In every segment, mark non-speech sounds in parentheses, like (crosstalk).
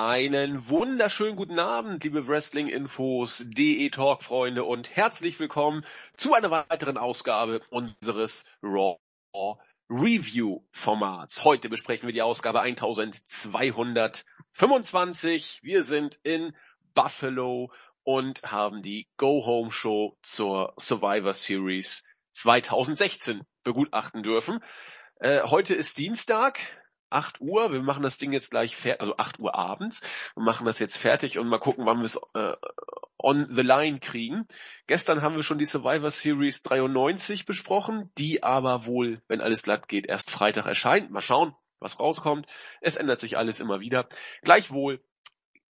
Einen wunderschönen guten Abend, liebe Wrestling-Infos, DE Talk-Freunde und herzlich willkommen zu einer weiteren Ausgabe unseres Raw Review-Formats. Heute besprechen wir die Ausgabe 1225. Wir sind in Buffalo und haben die Go-Home-Show zur Survivor Series 2016 begutachten dürfen. Äh, heute ist Dienstag, 8 Uhr. Wir machen das Ding jetzt gleich fertig, also 8 Uhr abends. Wir machen das jetzt fertig und mal gucken, wann wir es äh, on the line kriegen. Gestern haben wir schon die Survivor Series 93 besprochen, die aber wohl, wenn alles glatt geht, erst Freitag erscheint. Mal schauen, was rauskommt. Es ändert sich alles immer wieder. Gleichwohl,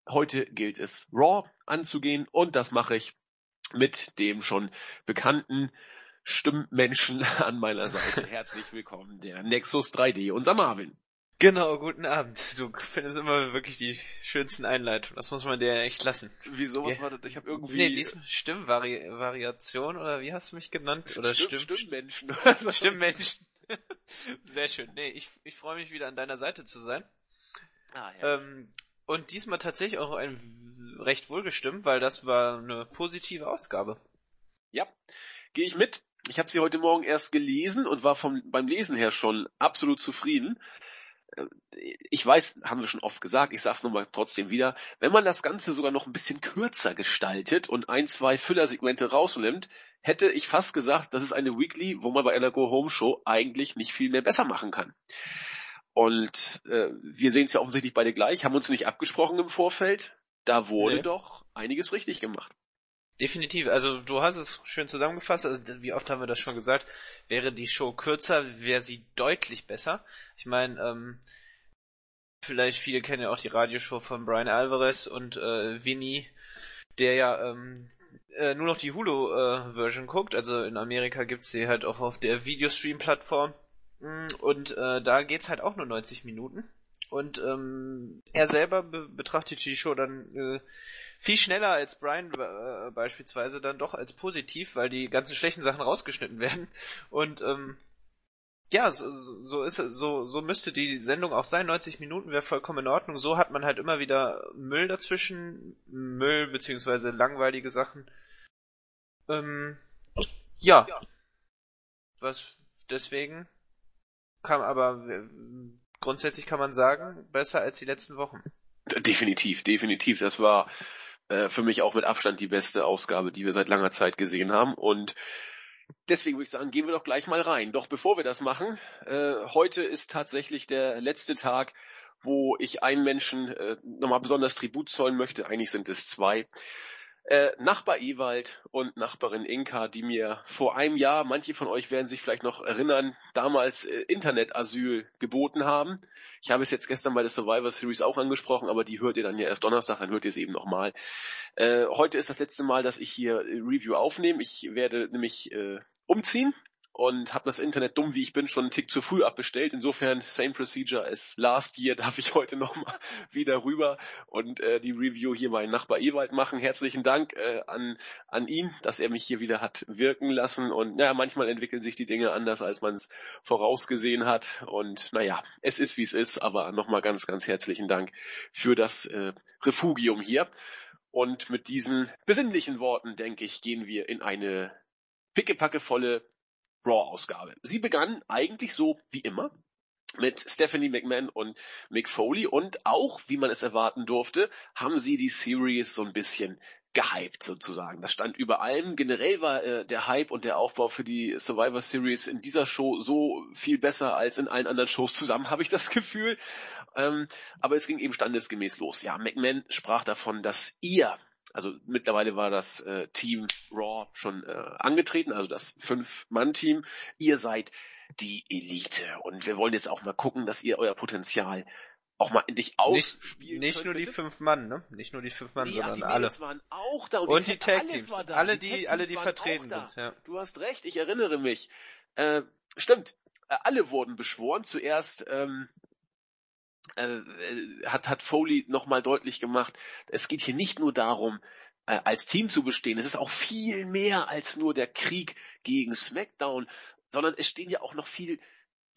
heute gilt es Raw anzugehen und das mache ich mit dem schon bekannten Stimmmenschen (laughs) an meiner Seite. (laughs) Herzlich willkommen, der Nexus 3D, unser Marvin. Genau, guten Abend. Du findest immer wirklich die schönsten Einleitungen. Das muss man dir echt lassen. Wieso? Was ja. war das? Ich habe irgendwie... Nee, diesmal Stimmvariation oder wie hast du mich genannt? Oder Stimm, Stimm Stimmmenschen. (laughs) Stimmmenschen. (laughs) Sehr schön. Nee, ich, ich freue mich wieder an deiner Seite zu sein. Ah, ja. Ähm, und diesmal tatsächlich auch ein recht wohlgestimmt, weil das war eine positive Ausgabe. Ja, gehe ich mit. Ich habe sie heute Morgen erst gelesen und war vom, beim Lesen her schon absolut zufrieden ich weiß, haben wir schon oft gesagt, ich sag's nochmal trotzdem wieder, wenn man das Ganze sogar noch ein bisschen kürzer gestaltet und ein, zwei Füllersegmente rausnimmt, hätte ich fast gesagt, das ist eine Weekly, wo man bei einer Go-Home-Show eigentlich nicht viel mehr besser machen kann. Und äh, wir sehen es ja offensichtlich beide gleich, haben uns nicht abgesprochen im Vorfeld. Da wurde nee. doch einiges richtig gemacht. Definitiv, also du hast es schön zusammengefasst, also wie oft haben wir das schon gesagt, wäre die Show kürzer, wäre sie deutlich besser. Ich meine, ähm, vielleicht viele kennen ja auch die Radioshow von Brian Alvarez und äh, Vinny, der ja ähm, äh, nur noch die Hulu-Version äh, guckt, also in Amerika gibt's sie halt auch auf der Videostream-Plattform. Mm, und äh, da geht's halt auch nur 90 Minuten. Und ähm, er selber be betrachtet die Show dann äh, viel schneller als Brian äh, beispielsweise dann doch als positiv, weil die ganzen schlechten Sachen rausgeschnitten (laughs) werden. Und ähm, ja, so, so ist so, so müsste die Sendung auch sein. 90 Minuten wäre vollkommen in Ordnung. So hat man halt immer wieder Müll dazwischen, Müll beziehungsweise langweilige Sachen. Ähm, ja. Was deswegen kam aber grundsätzlich kann man sagen, besser als die letzten Wochen. Definitiv, definitiv. Das war äh, für mich auch mit Abstand die beste Ausgabe, die wir seit langer Zeit gesehen haben. Und deswegen würde ich sagen, gehen wir doch gleich mal rein. Doch bevor wir das machen, äh, heute ist tatsächlich der letzte Tag, wo ich einen Menschen äh, nochmal besonders Tribut zollen möchte. Eigentlich sind es zwei. Äh, Nachbar Ewald und Nachbarin Inka, die mir vor einem Jahr, manche von euch werden sich vielleicht noch erinnern, damals äh, Internetasyl geboten haben. Ich habe es jetzt gestern bei der Survivor Series auch angesprochen, aber die hört ihr dann ja erst Donnerstag, dann hört ihr es eben nochmal. Äh, heute ist das letzte Mal, dass ich hier Review aufnehme. Ich werde nämlich äh, umziehen und habe das Internet dumm wie ich bin schon einen Tick zu früh abbestellt. Insofern same procedure as last year (laughs) darf ich heute nochmal wieder rüber und äh, die Review hier meinen Nachbar Ewald machen. Herzlichen Dank äh, an an ihn, dass er mich hier wieder hat wirken lassen und naja, manchmal entwickeln sich die Dinge anders, als man es vorausgesehen hat und naja, es ist wie es ist, aber nochmal ganz ganz herzlichen Dank für das äh, Refugium hier. Und mit diesen besinnlichen Worten, denke ich, gehen wir in eine pickepackevolle Raw-Ausgabe. Sie begann eigentlich so wie immer mit Stephanie McMahon und Mick Foley und auch, wie man es erwarten durfte, haben sie die Series so ein bisschen gehypt sozusagen. Das stand über allem. Generell war äh, der Hype und der Aufbau für die Survivor Series in dieser Show so viel besser als in allen anderen Shows zusammen, (laughs) habe ich das Gefühl. Ähm, aber es ging eben standesgemäß los. Ja, McMahon sprach davon, dass ihr also mittlerweile war das äh, Team Raw schon äh, angetreten, also das Fünf-Mann-Team. Ihr seid die Elite und wir wollen jetzt auch mal gucken, dass ihr euer Potenzial auch mal endlich ausspielen Nicht, nicht könnt, nur bitte? die fünf Mann, ne? Nicht nur die fünf Mann, nee, sondern ach, die alle. waren auch da und, und die, die Tag Teams, alle die, die alle die vertreten sind. Ja. Du hast recht, ich erinnere mich. Äh, stimmt, äh, alle wurden beschworen. Zuerst ähm, äh, hat, hat Foley nochmal deutlich gemacht, es geht hier nicht nur darum, äh, als Team zu bestehen. Es ist auch viel mehr als nur der Krieg gegen SmackDown, sondern es stehen ja auch noch viel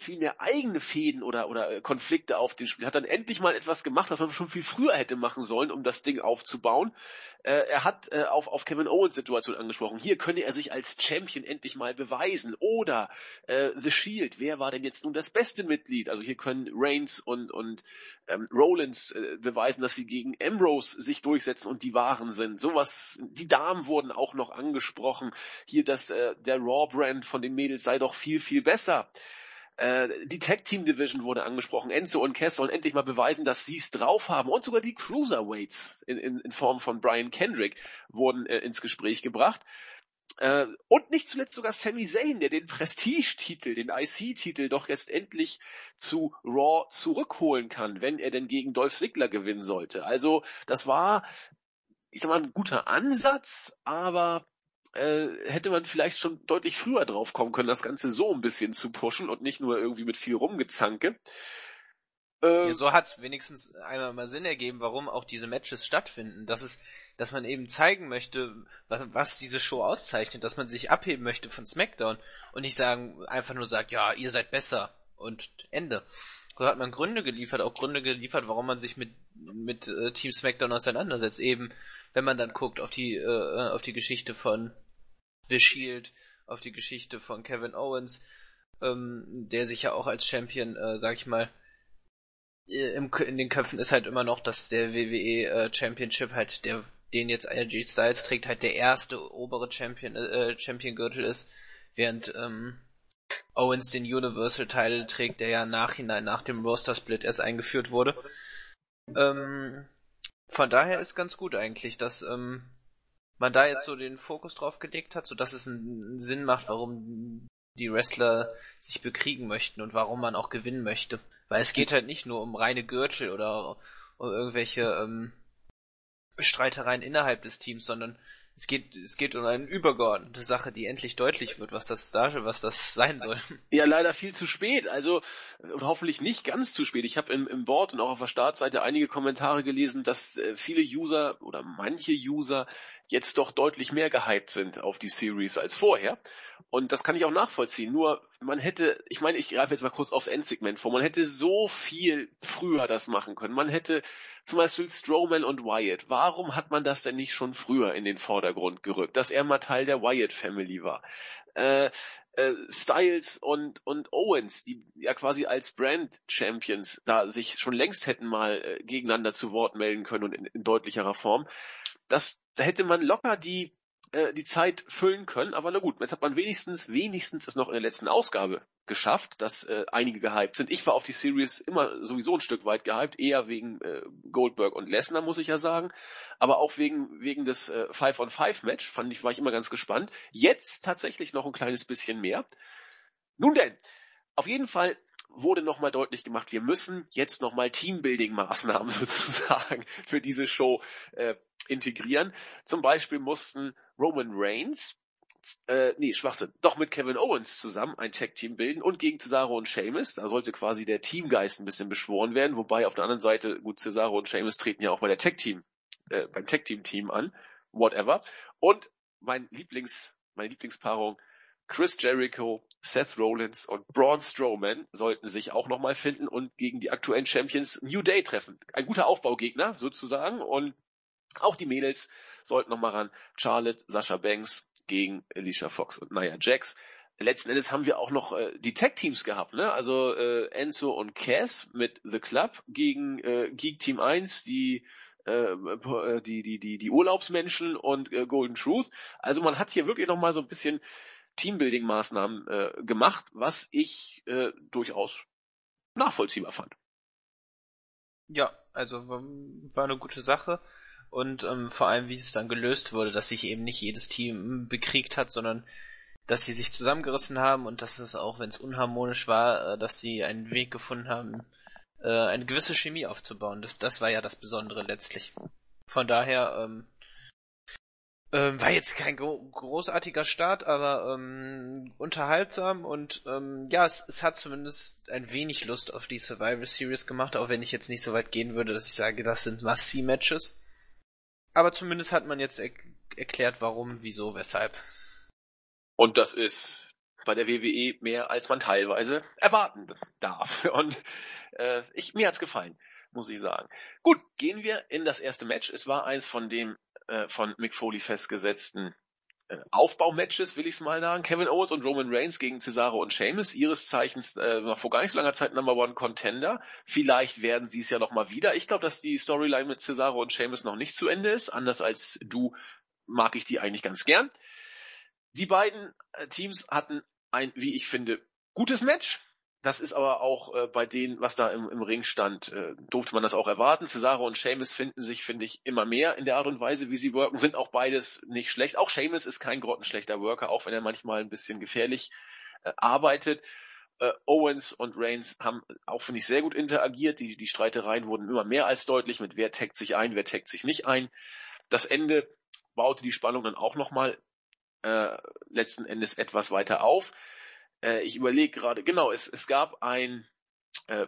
viel mehr eigene Fäden oder, oder äh, Konflikte auf dem Spiel. Hat dann endlich mal etwas gemacht, was man schon viel früher hätte machen sollen, um das Ding aufzubauen. Äh, er hat äh, auf, auf Kevin Owens Situation angesprochen. Hier könne er sich als Champion endlich mal beweisen. Oder äh, The Shield, wer war denn jetzt nun das beste Mitglied? Also hier können Reigns und, und ähm, Rollins äh, beweisen, dass sie gegen Ambrose sich durchsetzen und die Wahren sind. Sowas, die Damen wurden auch noch angesprochen. Hier, dass äh, der Raw-Brand von den Mädels sei doch viel, viel besser. Äh, die Tag Team Division wurde angesprochen. Enzo und Cass sollen endlich mal beweisen, dass sie es drauf haben. Und sogar die Cruiserweights in, in, in Form von Brian Kendrick wurden äh, ins Gespräch gebracht. Äh, und nicht zuletzt sogar Sami Zayn, der den Prestige-Titel, den IC-Titel doch jetzt endlich zu Raw zurückholen kann, wenn er denn gegen Dolph Ziggler gewinnen sollte. Also das war, ich sag mal, ein guter Ansatz, aber äh, hätte man vielleicht schon deutlich früher drauf kommen können, das Ganze so ein bisschen zu pushen und nicht nur irgendwie mit viel Rumgezanke. Äh, ja, so hat's wenigstens einmal mal Sinn ergeben, warum auch diese Matches stattfinden. Das ist, dass man eben zeigen möchte, was, was diese Show auszeichnet, dass man sich abheben möchte von SmackDown und nicht sagen, einfach nur sagt, ja, ihr seid besser und Ende. Hat man Gründe geliefert, auch Gründe geliefert, warum man sich mit, mit äh, Team SmackDown auseinandersetzt. Eben, wenn man dann guckt auf die, äh, auf die Geschichte von The Shield, auf die Geschichte von Kevin Owens, ähm, der sich ja auch als Champion, äh, sag ich mal, äh, im, in den Köpfen ist halt immer noch, dass der WWE äh, Championship halt, der den jetzt AJ Styles trägt, halt der erste obere Champion äh, Champion Gürtel ist, während ähm, Owens den Universal Title trägt, der ja nachhinein nach dem Roster Split erst eingeführt wurde. Ähm, von daher ist ganz gut eigentlich, dass ähm, man da jetzt so den Fokus drauf gelegt hat, so dass es einen Sinn macht, warum die Wrestler sich bekriegen möchten und warum man auch gewinnen möchte. Weil es geht halt nicht nur um reine Gürtel oder um irgendwelche ähm, Streitereien innerhalb des Teams, sondern es geht, es geht um eine übergeordnete Sache, die endlich deutlich wird, was das da, was das sein soll. Ja, leider viel zu spät. Also hoffentlich nicht ganz zu spät. Ich habe im, im Board und auch auf der Startseite einige Kommentare gelesen, dass äh, viele User oder manche User jetzt doch deutlich mehr gehypt sind auf die Series als vorher. Und das kann ich auch nachvollziehen. Nur man hätte, ich meine, ich greife jetzt mal kurz aufs Endsegment vor, man hätte so viel früher das machen können. Man hätte zum Beispiel Strowman und Wyatt. Warum hat man das denn nicht schon früher in den Vordergrund gerückt, dass er mal Teil der Wyatt Family war? Äh, äh, Styles und, und Owens, die ja quasi als Brand Champions da sich schon längst hätten mal äh, gegeneinander zu Wort melden können und in, in deutlicherer Form. Das, da hätte man locker die äh, die Zeit füllen können. Aber na gut, jetzt hat man wenigstens, wenigstens es noch in der letzten Ausgabe geschafft, dass äh, einige gehypt sind. Ich war auf die Series immer sowieso ein Stück weit gehypt, eher wegen äh, Goldberg und Lesnar, muss ich ja sagen. Aber auch wegen, wegen des äh, Five-on-Five-Match fand ich, war ich immer ganz gespannt. Jetzt tatsächlich noch ein kleines bisschen mehr. Nun denn, auf jeden Fall wurde nochmal deutlich gemacht, wir müssen jetzt nochmal Teambuilding-Maßnahmen (laughs) sozusagen für diese Show äh, integrieren. Zum Beispiel mussten Roman Reigns, äh, nee, Schwachsinn, doch mit Kevin Owens zusammen ein Tag-Team bilden und gegen Cesaro und Sheamus. Da sollte quasi der Teamgeist ein bisschen beschworen werden, wobei auf der anderen Seite, gut, Cesaro und Sheamus treten ja auch bei der Tag-Team, äh, beim Tag-Team-Team an, whatever. Und mein Lieblings, meine Lieblingspaarung, Chris Jericho, Seth Rollins und Braun Strowman sollten sich auch nochmal finden und gegen die aktuellen Champions New Day treffen. Ein guter Aufbaugegner sozusagen und auch die Mädels sollten nochmal ran. Charlotte, Sascha Banks gegen Alicia Fox und Nia Jax. Letzten Endes haben wir auch noch äh, die Tag-Teams gehabt, ne? Also äh, Enzo und Cass mit The Club gegen äh, Geek Team 1, die äh, äh, die, die, die, die Urlaubsmenschen und äh, Golden Truth. Also man hat hier wirklich nochmal so ein bisschen Teambuilding-Maßnahmen äh, gemacht, was ich äh, durchaus nachvollziehbar fand. Ja, also war eine gute Sache und ähm, vor allem, wie es dann gelöst wurde, dass sich eben nicht jedes Team bekriegt hat, sondern dass sie sich zusammengerissen haben und dass es auch, wenn es unharmonisch war, äh, dass sie einen Weg gefunden haben, äh, eine gewisse Chemie aufzubauen. Das, das war ja das Besondere letztlich. Von daher ähm, ähm, war jetzt kein gro großartiger Start, aber ähm, unterhaltsam und ähm, ja, es, es hat zumindest ein wenig Lust auf die Survivor Series gemacht, auch wenn ich jetzt nicht so weit gehen würde, dass ich sage, das sind Must-See-Matches. Aber zumindest hat man jetzt er erklärt, warum, wieso, weshalb. Und das ist bei der WWE mehr, als man teilweise erwarten darf. (laughs) Und äh, ich, mir hat's gefallen, muss ich sagen. Gut, gehen wir in das erste Match. Es war eins von dem äh, von Mick Foley festgesetzten Aufbaumatches, will ich es mal sagen. Kevin Owens und Roman Reigns gegen Cesaro und Sheamus, ihres Zeichens äh, vor gar nicht so langer Zeit Number One Contender. Vielleicht werden sie es ja noch mal wieder. Ich glaube, dass die Storyline mit Cesaro und Sheamus noch nicht zu Ende ist. Anders als du mag ich die eigentlich ganz gern. Die beiden äh, Teams hatten ein, wie ich finde, gutes Match. Das ist aber auch äh, bei denen, was da im, im Ring stand, äh, durfte man das auch erwarten. Cesaro und Seamus finden sich, finde ich, immer mehr in der Art und Weise, wie sie worken, sind auch beides nicht schlecht. Auch Seamus ist kein grottenschlechter Worker, auch wenn er manchmal ein bisschen gefährlich äh, arbeitet. Äh, Owens und Reigns haben auch, finde ich, sehr gut interagiert. Die, die Streitereien wurden immer mehr als deutlich mit wer taggt sich ein, wer taggt sich nicht ein. Das Ende baute die Spannung dann auch nochmal äh, letzten Endes etwas weiter auf. Äh, ich überlege gerade, genau, es, es gab ein äh,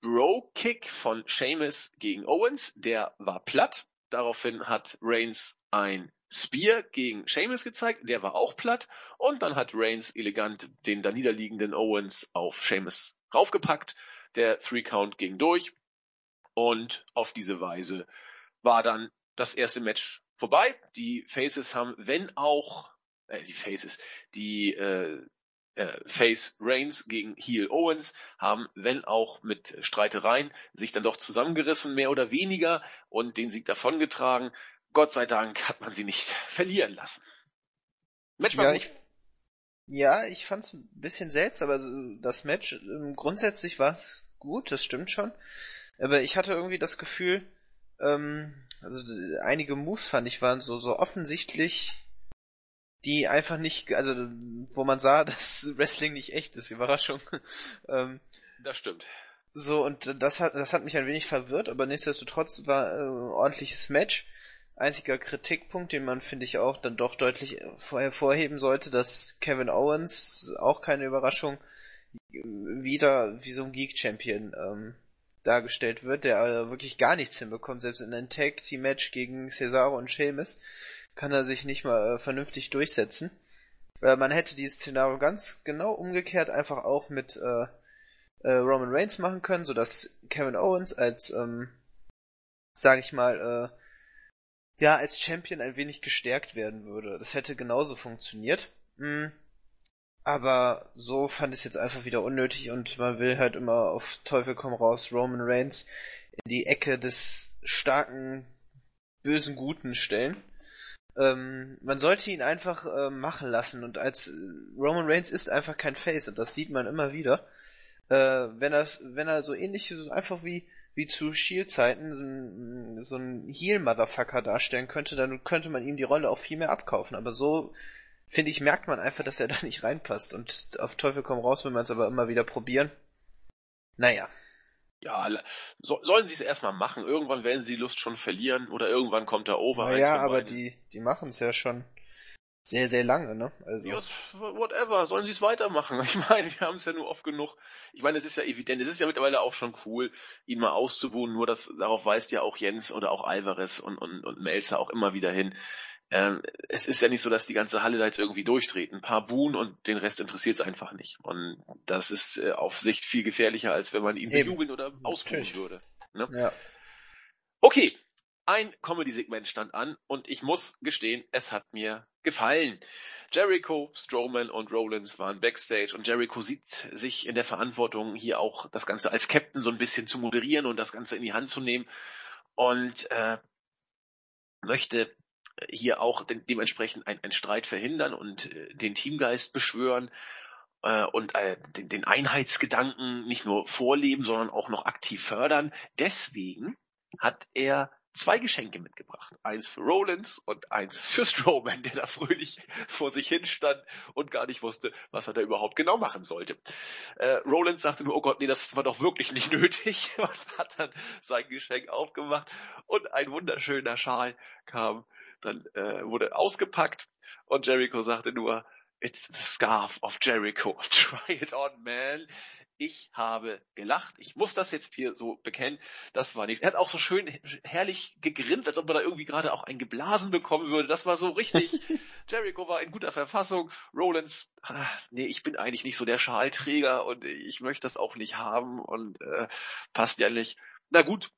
Bro-Kick von Seamus gegen Owens, der war platt. Daraufhin hat Reigns ein Spear gegen Seamus gezeigt, der war auch platt. Und dann hat Reigns elegant den da niederliegenden Owens auf Seamus raufgepackt. Der Three-Count ging durch. Und auf diese Weise war dann das erste Match vorbei. Die Faces haben, wenn auch, äh, die Faces, die äh, äh, Face Reigns gegen Heel Owens haben, wenn auch mit Streitereien, sich dann doch zusammengerissen, mehr oder weniger, und den Sieg davongetragen. Gott sei Dank hat man sie nicht (laughs) verlieren lassen. Match war ja, gut. Ich, ja, ich fand's ein bisschen seltsam, aber das Match ähm, grundsätzlich war es gut, das stimmt schon. Aber ich hatte irgendwie das Gefühl, ähm, also einige Moves fand ich waren so so offensichtlich die einfach nicht, also wo man sah, (laughs) dass Wrestling nicht echt ist, Überraschung. (laughs) ähm, das stimmt. So, und das hat, das hat mich ein wenig verwirrt, aber nichtsdestotrotz war äh, ein ordentliches Match. Einziger Kritikpunkt, den man, finde ich, auch dann doch deutlich hervorheben sollte, dass Kevin Owens, auch keine Überraschung, wieder wie so ein Geek-Champion ähm, dargestellt wird, der äh, wirklich gar nichts hinbekommt, selbst in einem Tag-Team-Match gegen Cesaro und Sheamus kann er sich nicht mal äh, vernünftig durchsetzen. Äh, man hätte dieses Szenario ganz genau umgekehrt einfach auch mit äh, äh, Roman Reigns machen können, so dass Kevin Owens als, ähm, sag ich mal, äh, ja, als Champion ein wenig gestärkt werden würde. Das hätte genauso funktioniert. Mhm. Aber so fand ich es jetzt einfach wieder unnötig und man will halt immer auf Teufel komm raus Roman Reigns in die Ecke des starken, bösen Guten stellen. Ähm, man sollte ihn einfach äh, machen lassen und als äh, Roman Reigns ist einfach kein Face und das sieht man immer wieder. Äh, wenn er wenn er so ähnlich so einfach wie wie zu Shield-Zeiten so ein, so ein Heel-Motherfucker darstellen könnte, dann könnte man ihm die Rolle auch viel mehr abkaufen. Aber so finde ich, merkt man einfach, dass er da nicht reinpasst. Und auf Teufel komm raus, will man es aber immer wieder probieren. Naja, ja, so, sollen sie es erstmal machen. Irgendwann werden sie die Lust schon verlieren oder irgendwann kommt der Over. Naja, aber die, die machen es ja schon sehr, sehr lange, ne? Also. Ja, whatever, sollen sie es weitermachen. (laughs) Ich meine, wir haben es ja nur oft genug. Ich meine, es ist ja evident, es ist ja mittlerweile auch schon cool, ihn mal auszubuhen, nur das, darauf weist ja auch Jens oder auch Alvarez und, und, und Melzer auch immer wieder hin ähm, es ist ja nicht so, dass die ganze Halle da jetzt irgendwie durchdreht. Ein paar buhen und den Rest interessiert es einfach nicht. Und das ist äh, auf Sicht viel gefährlicher, als wenn man ihn bejubeln oder ausbuhen würde. Ne? Ja. Okay, ein Comedy-Segment stand an und ich muss gestehen, es hat mir gefallen. Jericho, Strowman und Rollins waren backstage und Jericho sieht sich in der Verantwortung, hier auch das Ganze als Captain so ein bisschen zu moderieren und das Ganze in die Hand zu nehmen und äh, möchte hier auch de dementsprechend ein, ein Streit verhindern und äh, den Teamgeist beschwören äh, und äh, den, den Einheitsgedanken nicht nur vorleben, sondern auch noch aktiv fördern. Deswegen hat er zwei Geschenke mitgebracht. Eins für Rollins und eins für Strowman, der da fröhlich vor sich hin stand und gar nicht wusste, was er da überhaupt genau machen sollte. Äh, Rollins sagte nur, oh Gott, nee, das war doch wirklich nicht nötig (laughs) und hat dann sein Geschenk aufgemacht und ein wunderschöner Schal kam dann äh, wurde ausgepackt und Jericho sagte nur, It's the scarf of Jericho. (laughs) Try it on, man. Ich habe gelacht. Ich muss das jetzt hier so bekennen. Das war nicht. Er hat auch so schön herrlich gegrinst, als ob er da irgendwie gerade auch ein geblasen bekommen würde. Das war so richtig. (laughs) Jericho war in guter Verfassung. Rollins, ach, nee, ich bin eigentlich nicht so der Schalträger und ich möchte das auch nicht haben und äh, passt ja nicht. Na gut,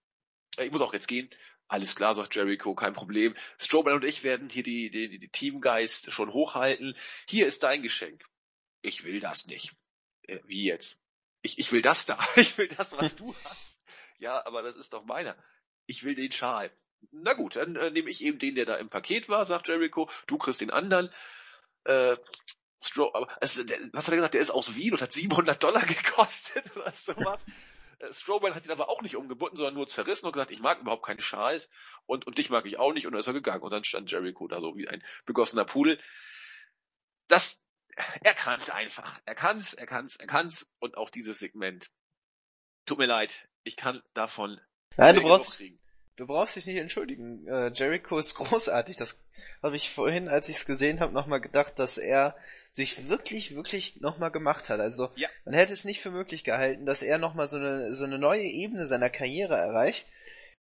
ich muss auch jetzt gehen. Alles klar, sagt Jericho, kein Problem. Strowman und ich werden hier die, die, die Teamgeist schon hochhalten. Hier ist dein Geschenk. Ich will das nicht. Äh, wie jetzt? Ich, ich will das da. (laughs) Ich will das, was du (laughs) hast. Ja, aber das ist doch meiner. Ich will den Schal. Na gut, dann äh, nehme ich eben den, der da im Paket war, sagt Jericho. Du kriegst den anderen. Äh, aber, also, der, was hat er gesagt? Der ist aus Wien und hat 700 Dollar (laughs) gekostet oder sowas. Äh, Strowman hat ihn aber auch nicht umgebunden, sondern nur zerrissen und gesagt, ich mag überhaupt keine Schals und, und dich mag ich auch nicht und dann ist er gegangen und dann stand Jericho da so wie ein begossener Pudel. Das, er kann's einfach. Er kann's, er kann's, er kann's und auch dieses Segment. Tut mir leid, ich kann davon Nein, du brauchst, du brauchst dich nicht entschuldigen. Äh, Jericho ist großartig. Das habe ich vorhin, als ich es gesehen habe, nochmal gedacht, dass er sich wirklich, wirklich nochmal gemacht hat. Also ja. man hätte es nicht für möglich gehalten, dass er nochmal so eine, so eine neue Ebene seiner Karriere erreicht,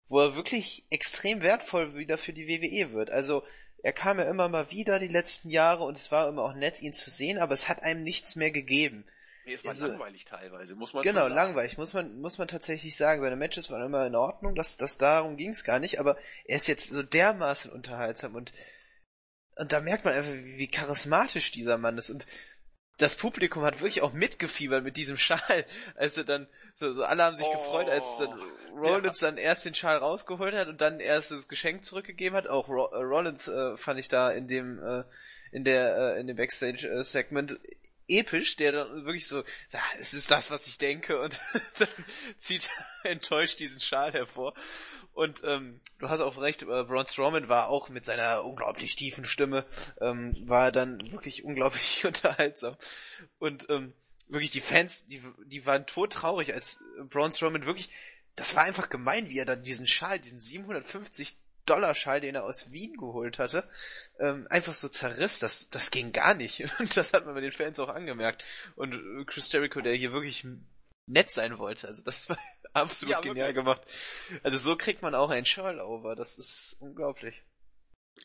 wo er wirklich extrem wertvoll wieder für die WWE wird. Also er kam ja immer mal wieder die letzten Jahre und es war immer auch nett, ihn zu sehen, aber es hat einem nichts mehr gegeben. Nee, es war also, langweilig teilweise, muss man Genau, langweilig, muss man, muss man tatsächlich sagen. Seine Matches waren immer in Ordnung, das, das darum ging es gar nicht, aber er ist jetzt so dermaßen unterhaltsam und und da merkt man einfach, wie charismatisch dieser Mann ist. Und das Publikum hat wirklich auch mitgefiebert mit diesem (laughs) Schal. Also dann, so, so alle haben sich oh, gefreut, als dann Rollins ja. dann erst den Schal rausgeholt hat und dann erst das Geschenk zurückgegeben hat. Auch äh, Rollins äh, fand ich da in dem, äh, in der, äh, in dem Backstage-Segment episch, der dann wirklich so, es ist das, was ich denke und (laughs) dann zieht enttäuscht diesen Schal hervor. Und ähm, du hast auch recht, äh, Braun Strowman war auch mit seiner unglaublich tiefen Stimme, ähm, war dann wirklich unglaublich (laughs) unterhaltsam. Und ähm, wirklich die Fans, die, die waren todtraurig, als Braun Strowman wirklich, das war einfach gemein, wie er dann diesen Schal, diesen 750 Dollarschall, den er aus Wien geholt hatte, ähm, einfach so zerriss. Das, das ging gar nicht. (laughs) Und das hat man bei den Fans auch angemerkt. Und äh, Chris Jericho, der hier wirklich nett sein wollte. Also das war (laughs) absolut ja, genial wirklich. gemacht. Also so kriegt man auch ein Schal over. Das ist unglaublich.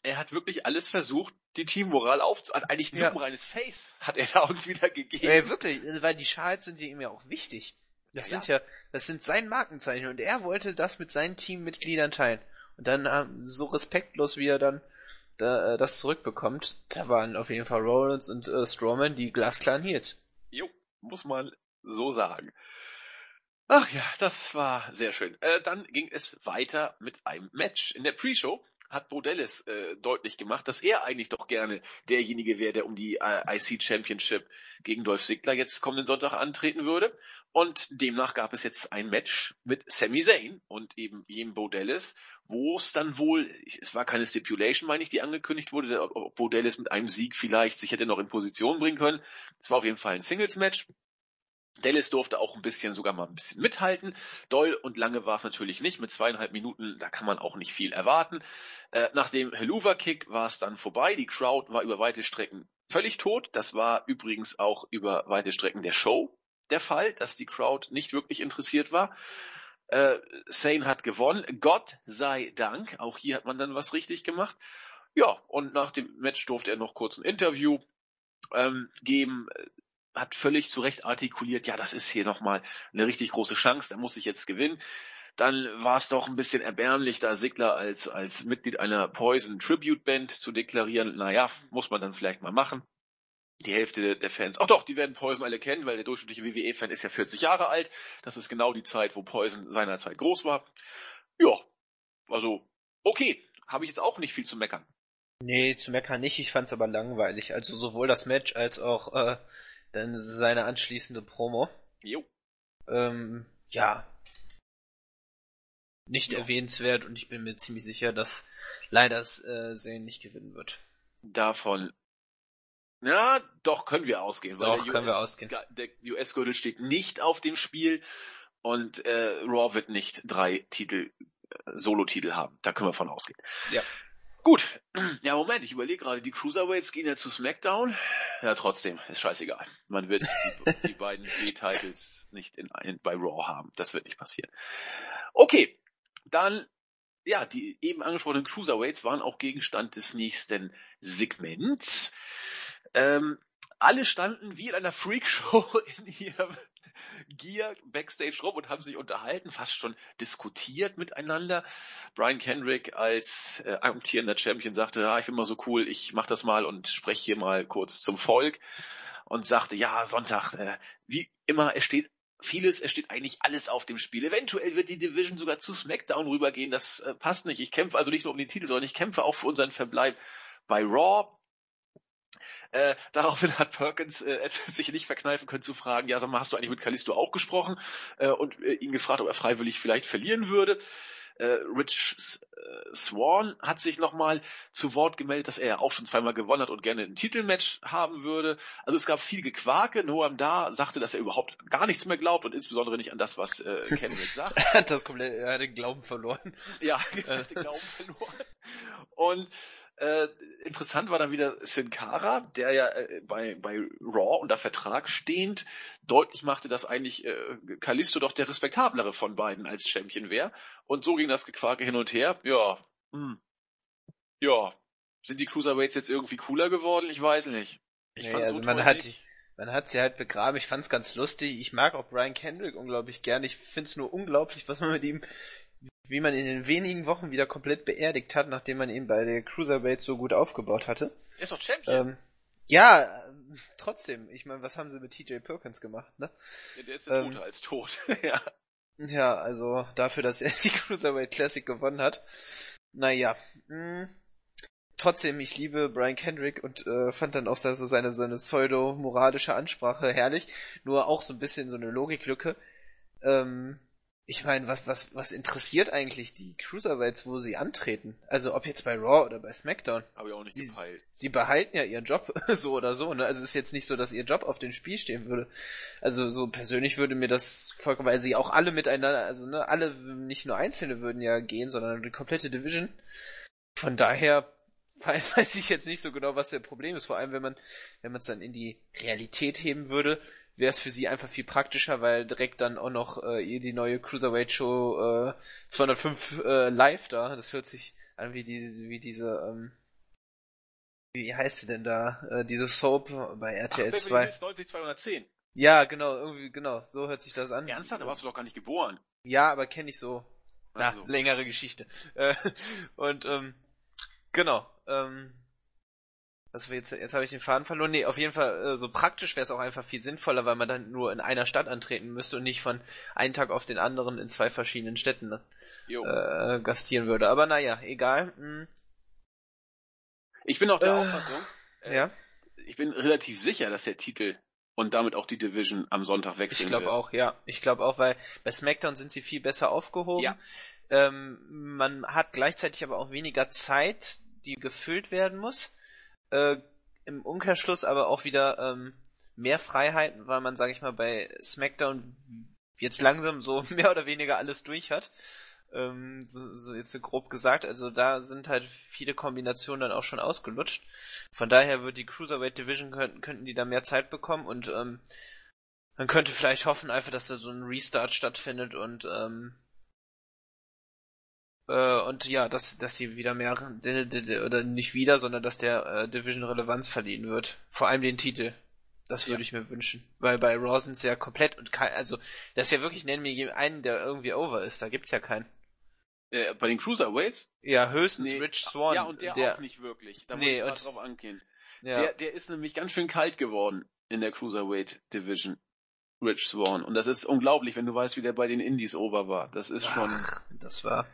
Er hat wirklich alles versucht, die Teammoral aufzuhalten. Eigentlich nur ja. ein reines Face hat er da uns wieder gegeben. Ja, wirklich, weil die Schals sind ihm ja auch wichtig. Das ja, sind ja, das sind sein Markenzeichen und er wollte das mit seinen Teammitgliedern teilen. Und dann ähm, so respektlos, wie er dann da, äh, das zurückbekommt, da waren auf jeden Fall Rollins und äh, Strowman die glasklaren Heels. Jo, muss man so sagen. Ach ja, das war sehr schön. Äh, dann ging es weiter mit einem Match. In der Pre-Show hat Bodellis äh, deutlich gemacht, dass er eigentlich doch gerne derjenige wäre, der um die äh, IC Championship gegen Dolph Ziggler jetzt kommenden Sonntag antreten würde. Und demnach gab es jetzt ein Match mit Sami Zayn und eben Jem Bodellis, wo es dann wohl, es war keine Stipulation, meine ich, die angekündigt wurde, ob Bodellis mit einem Sieg vielleicht sich hätte noch in Position bringen können. Es war auf jeden Fall ein Singles-Match. Dallas durfte auch ein bisschen, sogar mal ein bisschen mithalten. Doll und lange war es natürlich nicht. Mit zweieinhalb Minuten, da kann man auch nicht viel erwarten. Äh, nach dem Helluva-Kick war es dann vorbei. Die Crowd war über weite Strecken völlig tot. Das war übrigens auch über weite Strecken der Show der Fall, dass die Crowd nicht wirklich interessiert war. Äh, Sane hat gewonnen. Gott sei Dank. Auch hier hat man dann was richtig gemacht. Ja, und nach dem Match durfte er noch kurz ein Interview ähm, geben. Hat völlig zu Recht artikuliert, ja, das ist hier nochmal eine richtig große Chance, da muss ich jetzt gewinnen. Dann war es doch ein bisschen erbärmlich, da Sigler als, als Mitglied einer Poison Tribute Band zu deklarieren. Naja, muss man dann vielleicht mal machen die Hälfte der Fans, ach doch, die werden Poison alle kennen, weil der durchschnittliche WWE-Fan ist ja 40 Jahre alt. Das ist genau die Zeit, wo Poison seinerzeit groß war. Ja, also, okay, habe ich jetzt auch nicht viel zu meckern. Nee, zu meckern nicht, ich fand's aber langweilig. Also sowohl das Match als auch äh, dann seine anschließende Promo. Jo. Ähm, ja. Nicht jo. erwähnenswert und ich bin mir ziemlich sicher, dass leider äh, Zane nicht gewinnen wird. Davon ja, doch, können wir ausgehen. Doch, können US, wir ausgehen. Der US-Gürtel steht nicht auf dem Spiel und äh, Raw wird nicht drei Titel, äh, Solo-Titel haben. Da können wir von ausgehen. Ja. Gut, (clears throat) ja Moment, ich überlege gerade, die Cruiserweights gehen ja zu SmackDown. Ja, trotzdem, ist scheißegal. Man wird die, (laughs) die beiden B-Titles nicht in, in, bei Raw haben. Das wird nicht passieren. Okay, dann, ja, die eben angesprochenen Cruiserweights waren auch Gegenstand des nächsten Segments. Ähm, alle standen wie in einer Freakshow (laughs) in ihrem Gear backstage rum und haben sich unterhalten, fast schon diskutiert miteinander. Brian Kendrick als äh, amtierender Champion sagte, ja, ich bin mal so cool, ich mach das mal und spreche hier mal kurz zum Volk und sagte, ja, Sonntag, äh, wie immer, es steht vieles, es steht eigentlich alles auf dem Spiel. Eventuell wird die Division sogar zu SmackDown rübergehen, das äh, passt nicht. Ich kämpfe also nicht nur um den Titel, sondern ich kämpfe auch für unseren Verbleib bei Raw. Äh, daraufhin hat Perkins äh, (laughs) sich nicht verkneifen können zu fragen, ja, sag mal, hast du eigentlich mit Kalisto auch gesprochen? Äh, und äh, ihn gefragt, ob er freiwillig vielleicht verlieren würde. Äh, Rich äh, Swan hat sich nochmal zu Wort gemeldet, dass er ja auch schon zweimal gewonnen hat und gerne ein Titelmatch haben würde. Also es gab viel Gequake. Noam da sagte, dass er überhaupt gar nichts mehr glaubt und insbesondere nicht an das, was äh, (laughs) Kendrick sagt. er hat das komplett, er hat den Glauben verloren. Ja, er (laughs) hat den Glauben verloren. Und äh, interessant war dann wieder Sin Cara, der ja äh, bei, bei Raw unter Vertrag stehend deutlich machte, dass eigentlich äh, Kalisto doch der respektablere von beiden als Champion wäre. Und so ging das Gequake hin und her. Ja, hm. ja, sind die Cruiserweights jetzt irgendwie cooler geworden? Ich weiß nicht. Ich nee, also so man hat nicht. man hat sie halt begraben. Ich fand's ganz lustig. Ich mag auch Brian Kendrick unglaublich gern. Ich find's nur unglaublich, was man mit ihm wie man ihn in wenigen Wochen wieder komplett beerdigt hat, nachdem man ihn bei der Cruiserweight so gut aufgebaut hatte. Er ist doch Champion. Ähm, ja, äh, trotzdem. Ich meine, was haben sie mit TJ Perkins gemacht, ne? Ja, der ist ja ähm, toter als tot. (laughs) ja. Ja, also dafür, dass er die Cruiserweight Classic gewonnen hat. Naja. Mh. Hm, trotzdem, ich liebe Brian Kendrick und äh, fand dann auch so seine, seine pseudo-moralische Ansprache herrlich. Nur auch so ein bisschen so eine Logiklücke. Ähm, ich meine, was, was, was interessiert eigentlich die Cruiserweights, wo sie antreten? Also ob jetzt bei Raw oder bei SmackDown. Habe ich auch nicht sie, gepeilt. Sie behalten ja ihren Job, (laughs) so oder so. Ne? Also es ist jetzt nicht so, dass ihr Job auf dem Spiel stehen würde. Also so persönlich würde mir das vollkommen, weil sie auch alle miteinander, also ne, alle, nicht nur Einzelne würden ja gehen, sondern die komplette Division. Von daher (laughs) weiß ich jetzt nicht so genau, was der Problem ist. Vor allem, wenn man, wenn man es dann in die Realität heben würde, wäre es für sie einfach viel praktischer, weil direkt dann auch noch äh, die neue Cruiserweight Show äh, 205 äh, live da. Das hört sich an wie die wie diese ähm, wie heißt sie denn da? Äh, diese Soap bei RTL Ach, 2. 90 210. Ja, genau, irgendwie genau, so hört sich das an. Ernsthaft, da warst du doch gar nicht geboren. Ja, aber kenne ich so. Na, so. längere Geschichte. Äh, (laughs) und ähm, genau, ähm, was wir jetzt, jetzt habe ich den Faden verloren. Nee, auf jeden Fall, äh, so praktisch wäre es auch einfach viel sinnvoller, weil man dann nur in einer Stadt antreten müsste und nicht von einem Tag auf den anderen in zwei verschiedenen Städten äh, gastieren würde. Aber naja, egal. Hm. Ich bin auch der äh, Auffassung, äh, ja? ich bin relativ sicher, dass der Titel und damit auch die Division am Sonntag wechseln Ich glaube auch, ja. Ich glaube auch, weil bei SmackDown sind sie viel besser aufgehoben. Ja. Ähm, man hat gleichzeitig aber auch weniger Zeit, die gefüllt werden muss äh, im Umkehrschluss aber auch wieder ähm, mehr Freiheiten, weil man, sage ich mal, bei SmackDown jetzt langsam so (laughs) mehr oder weniger alles durch hat. Ähm, so, so jetzt so grob gesagt, also da sind halt viele Kombinationen dann auch schon ausgelutscht. Von daher wird die Cruiserweight Division könnten, könnten die da mehr Zeit bekommen und ähm, man könnte vielleicht hoffen einfach, dass da so ein Restart stattfindet und ähm, äh, und ja, dass, dass sie wieder mehr, oder nicht wieder, sondern dass der äh, Division Relevanz verliehen wird. Vor allem den Titel. Das würde ja. ich mir wünschen. Weil bei Raw sind sie ja komplett und kein, also, das ist ja wirklich, nennen wir einen, der irgendwie over ist. Da gibt's ja keinen. Äh, bei den Cruiserweights? Ja, höchstens nee. Rich Swan. Ja, und der, der, auch nicht wirklich. Da nee, muss ich drauf angehen. Ja. Der, der ist nämlich ganz schön kalt geworden in der Cruiserweight Division. Rich Swan. Und das ist unglaublich, wenn du weißt, wie der bei den Indies over war. Das ist Ach, schon. Das war.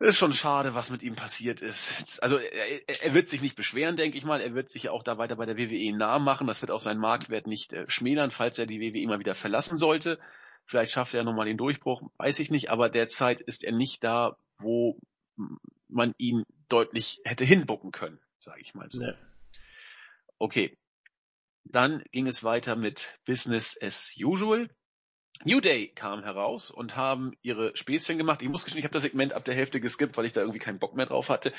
Ist schon schade, was mit ihm passiert ist. Also er, er, wird sich nicht beschweren, denke ich mal. Er wird sich ja auch da weiter bei der WWE nah machen. Das wird auch seinen Marktwert nicht äh, schmälern, falls er die WWE mal wieder verlassen sollte. Vielleicht schafft er nochmal den Durchbruch, weiß ich nicht. Aber derzeit ist er nicht da, wo man ihn deutlich hätte hinbucken können, sage ich mal so. Nee. Okay. Dann ging es weiter mit Business as usual. New Day kam heraus und haben ihre Späßchen gemacht. Ich muss gestehen, ich habe das Segment ab der Hälfte geskippt, weil ich da irgendwie keinen Bock mehr drauf hatte.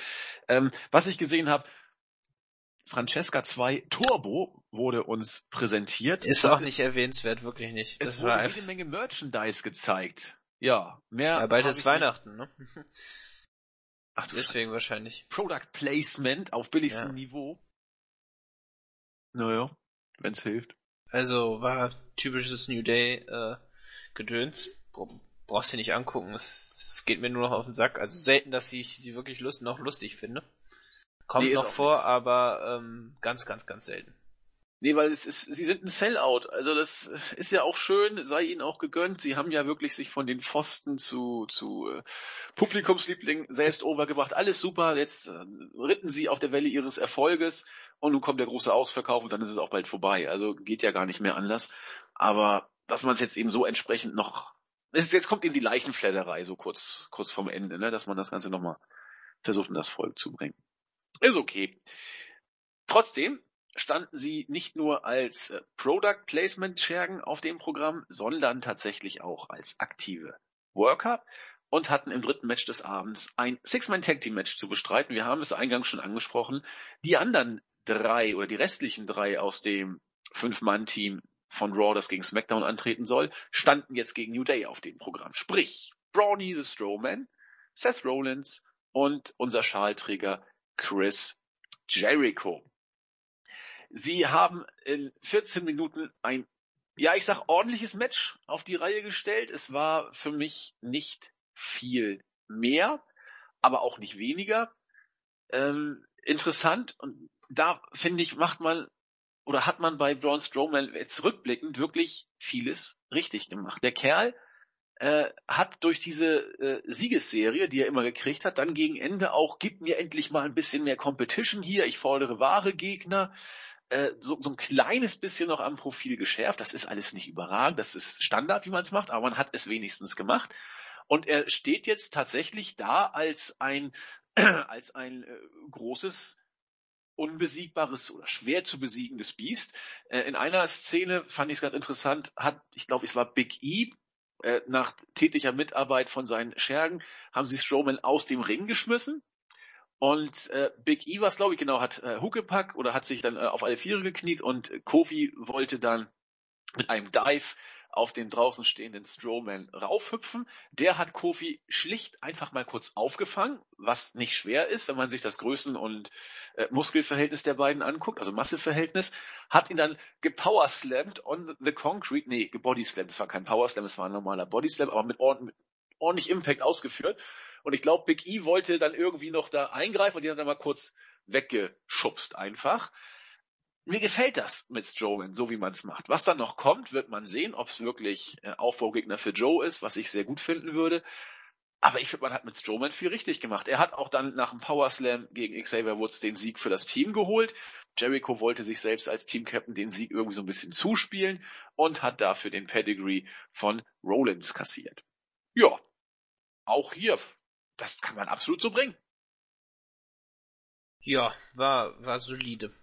Ähm, was ich gesehen habe, Francesca 2 Turbo wurde uns präsentiert. Ist auch nicht erwähnenswert, wirklich nicht. Es das wurde jede Menge Merchandise gezeigt. Ja, mehr. Ja, bald ist Weihnachten, nicht. ne? Ach du Deswegen Scheiße. wahrscheinlich. Product Placement auf billigstem Ja. Niveau. Naja, wenn's hilft. Also war typisches New Day äh, Gedöns. Bra- Brauchst du nicht angucken. Es, es geht mir nur noch auf den Sack. Also selten, dass ich sie wirklich lust noch lustig finde. Kommt Nee, noch vor, nix. aber ähm, ganz, ganz, ganz selten. Nee, weil es ist, sie sind ein Sellout. Also das ist ja auch schön, sei ihnen auch gegönnt. Sie haben ja wirklich sich von den Pfosten zu, zu äh, Publikumsliebling selbst overgebracht. Alles super. Jetzt äh, ritten sie auf der Welle ihres Erfolges und nun kommt der große Ausverkauf und dann ist es auch bald vorbei. Also geht ja gar nicht mehr anders. Aber dass man es jetzt eben so entsprechend noch, es ist, jetzt kommt eben die Leichenfledderei so kurz, kurz vorm Ende, ne, dass man das Ganze nochmal versucht in das Volk zu bringen. Ist okay. Trotzdem standen sie nicht nur als äh, Product Placement Schergen auf dem Programm, sondern tatsächlich auch als aktive Worker und hatten im dritten Match des Abends ein Six-Man Tag Team Match zu bestreiten. Wir haben es eingangs schon angesprochen. Die anderen drei oder die restlichen drei aus dem Fünf-Mann-Team von Raw, das gegen SmackDown antreten soll, standen jetzt gegen New Day auf dem Programm. Sprich, Brawny the Strowman, Seth Rollins und unser Schalträger Chris Jericho. Sie haben in 14 Minuten ein, ja, ich sag ordentliches Match auf die Reihe gestellt. Es war für mich nicht viel mehr, aber auch nicht weniger. Ähm, interessant und da finde ich, macht man oder hat man bei Braun Strowman jetzt rückblickend wirklich vieles richtig gemacht. Der Kerl äh, hat durch diese äh, Siegesserie, die er immer gekriegt hat, dann gegen Ende auch, gib mir endlich mal ein bisschen mehr Competition hier, ich fordere wahre Gegner, äh, so, so ein kleines bisschen noch am Profil geschärft. Das ist alles nicht überragend, das ist Standard, wie man es macht, aber man hat es wenigstens gemacht. Und er steht jetzt tatsächlich da als ein, (clears throat) als ein äh, großes, unbesiegbares oder schwer zu besiegendes Biest. Äh, in einer Szene fand ich es ganz interessant, hat, ich glaube, es war Big E, äh, nach täglicher Mitarbeit von seinen Schergen, haben sie Strowman aus dem Ring geschmissen. Und äh, Big E, was glaube ich genau, hat äh, Huckepack oder hat sich dann äh, auf alle Viere gekniet und Kofi wollte dann mit einem Dive auf den draußen stehenden Strowman raufhüpfen. Der hat Kofi schlicht einfach mal kurz aufgefangen, was nicht schwer ist, wenn man sich das Größen- und äh, Muskelverhältnis der beiden anguckt, also Masseverhältnis, hat ihn dann gepowerslammt on the concrete, nee, gebodyslammt, es war kein Powerslam, es war ein normaler Bodyslam, aber mit, ord mit ordentlich Impact ausgeführt. Und ich glaube, Big E wollte dann irgendwie noch da eingreifen und die hat dann mal kurz weggeschubst einfach. Mir gefällt das mit Strowman, so wie man es macht. Was dann noch kommt, wird man sehen, ob es wirklich äh, Aufbaugegner für Joe ist, was ich sehr gut finden würde. Aber ich finde, man hat mit Strowman viel richtig gemacht. Er hat auch dann nach dem Power Slam gegen Xavier Woods den Sieg für das Team geholt. Jericho wollte sich selbst als Team-Captain den Sieg irgendwie so ein bisschen zuspielen und hat dafür den Pedigree von Rollins kassiert. Ja, auch hier, das kann man absolut so bringen. Ja, war, war solide.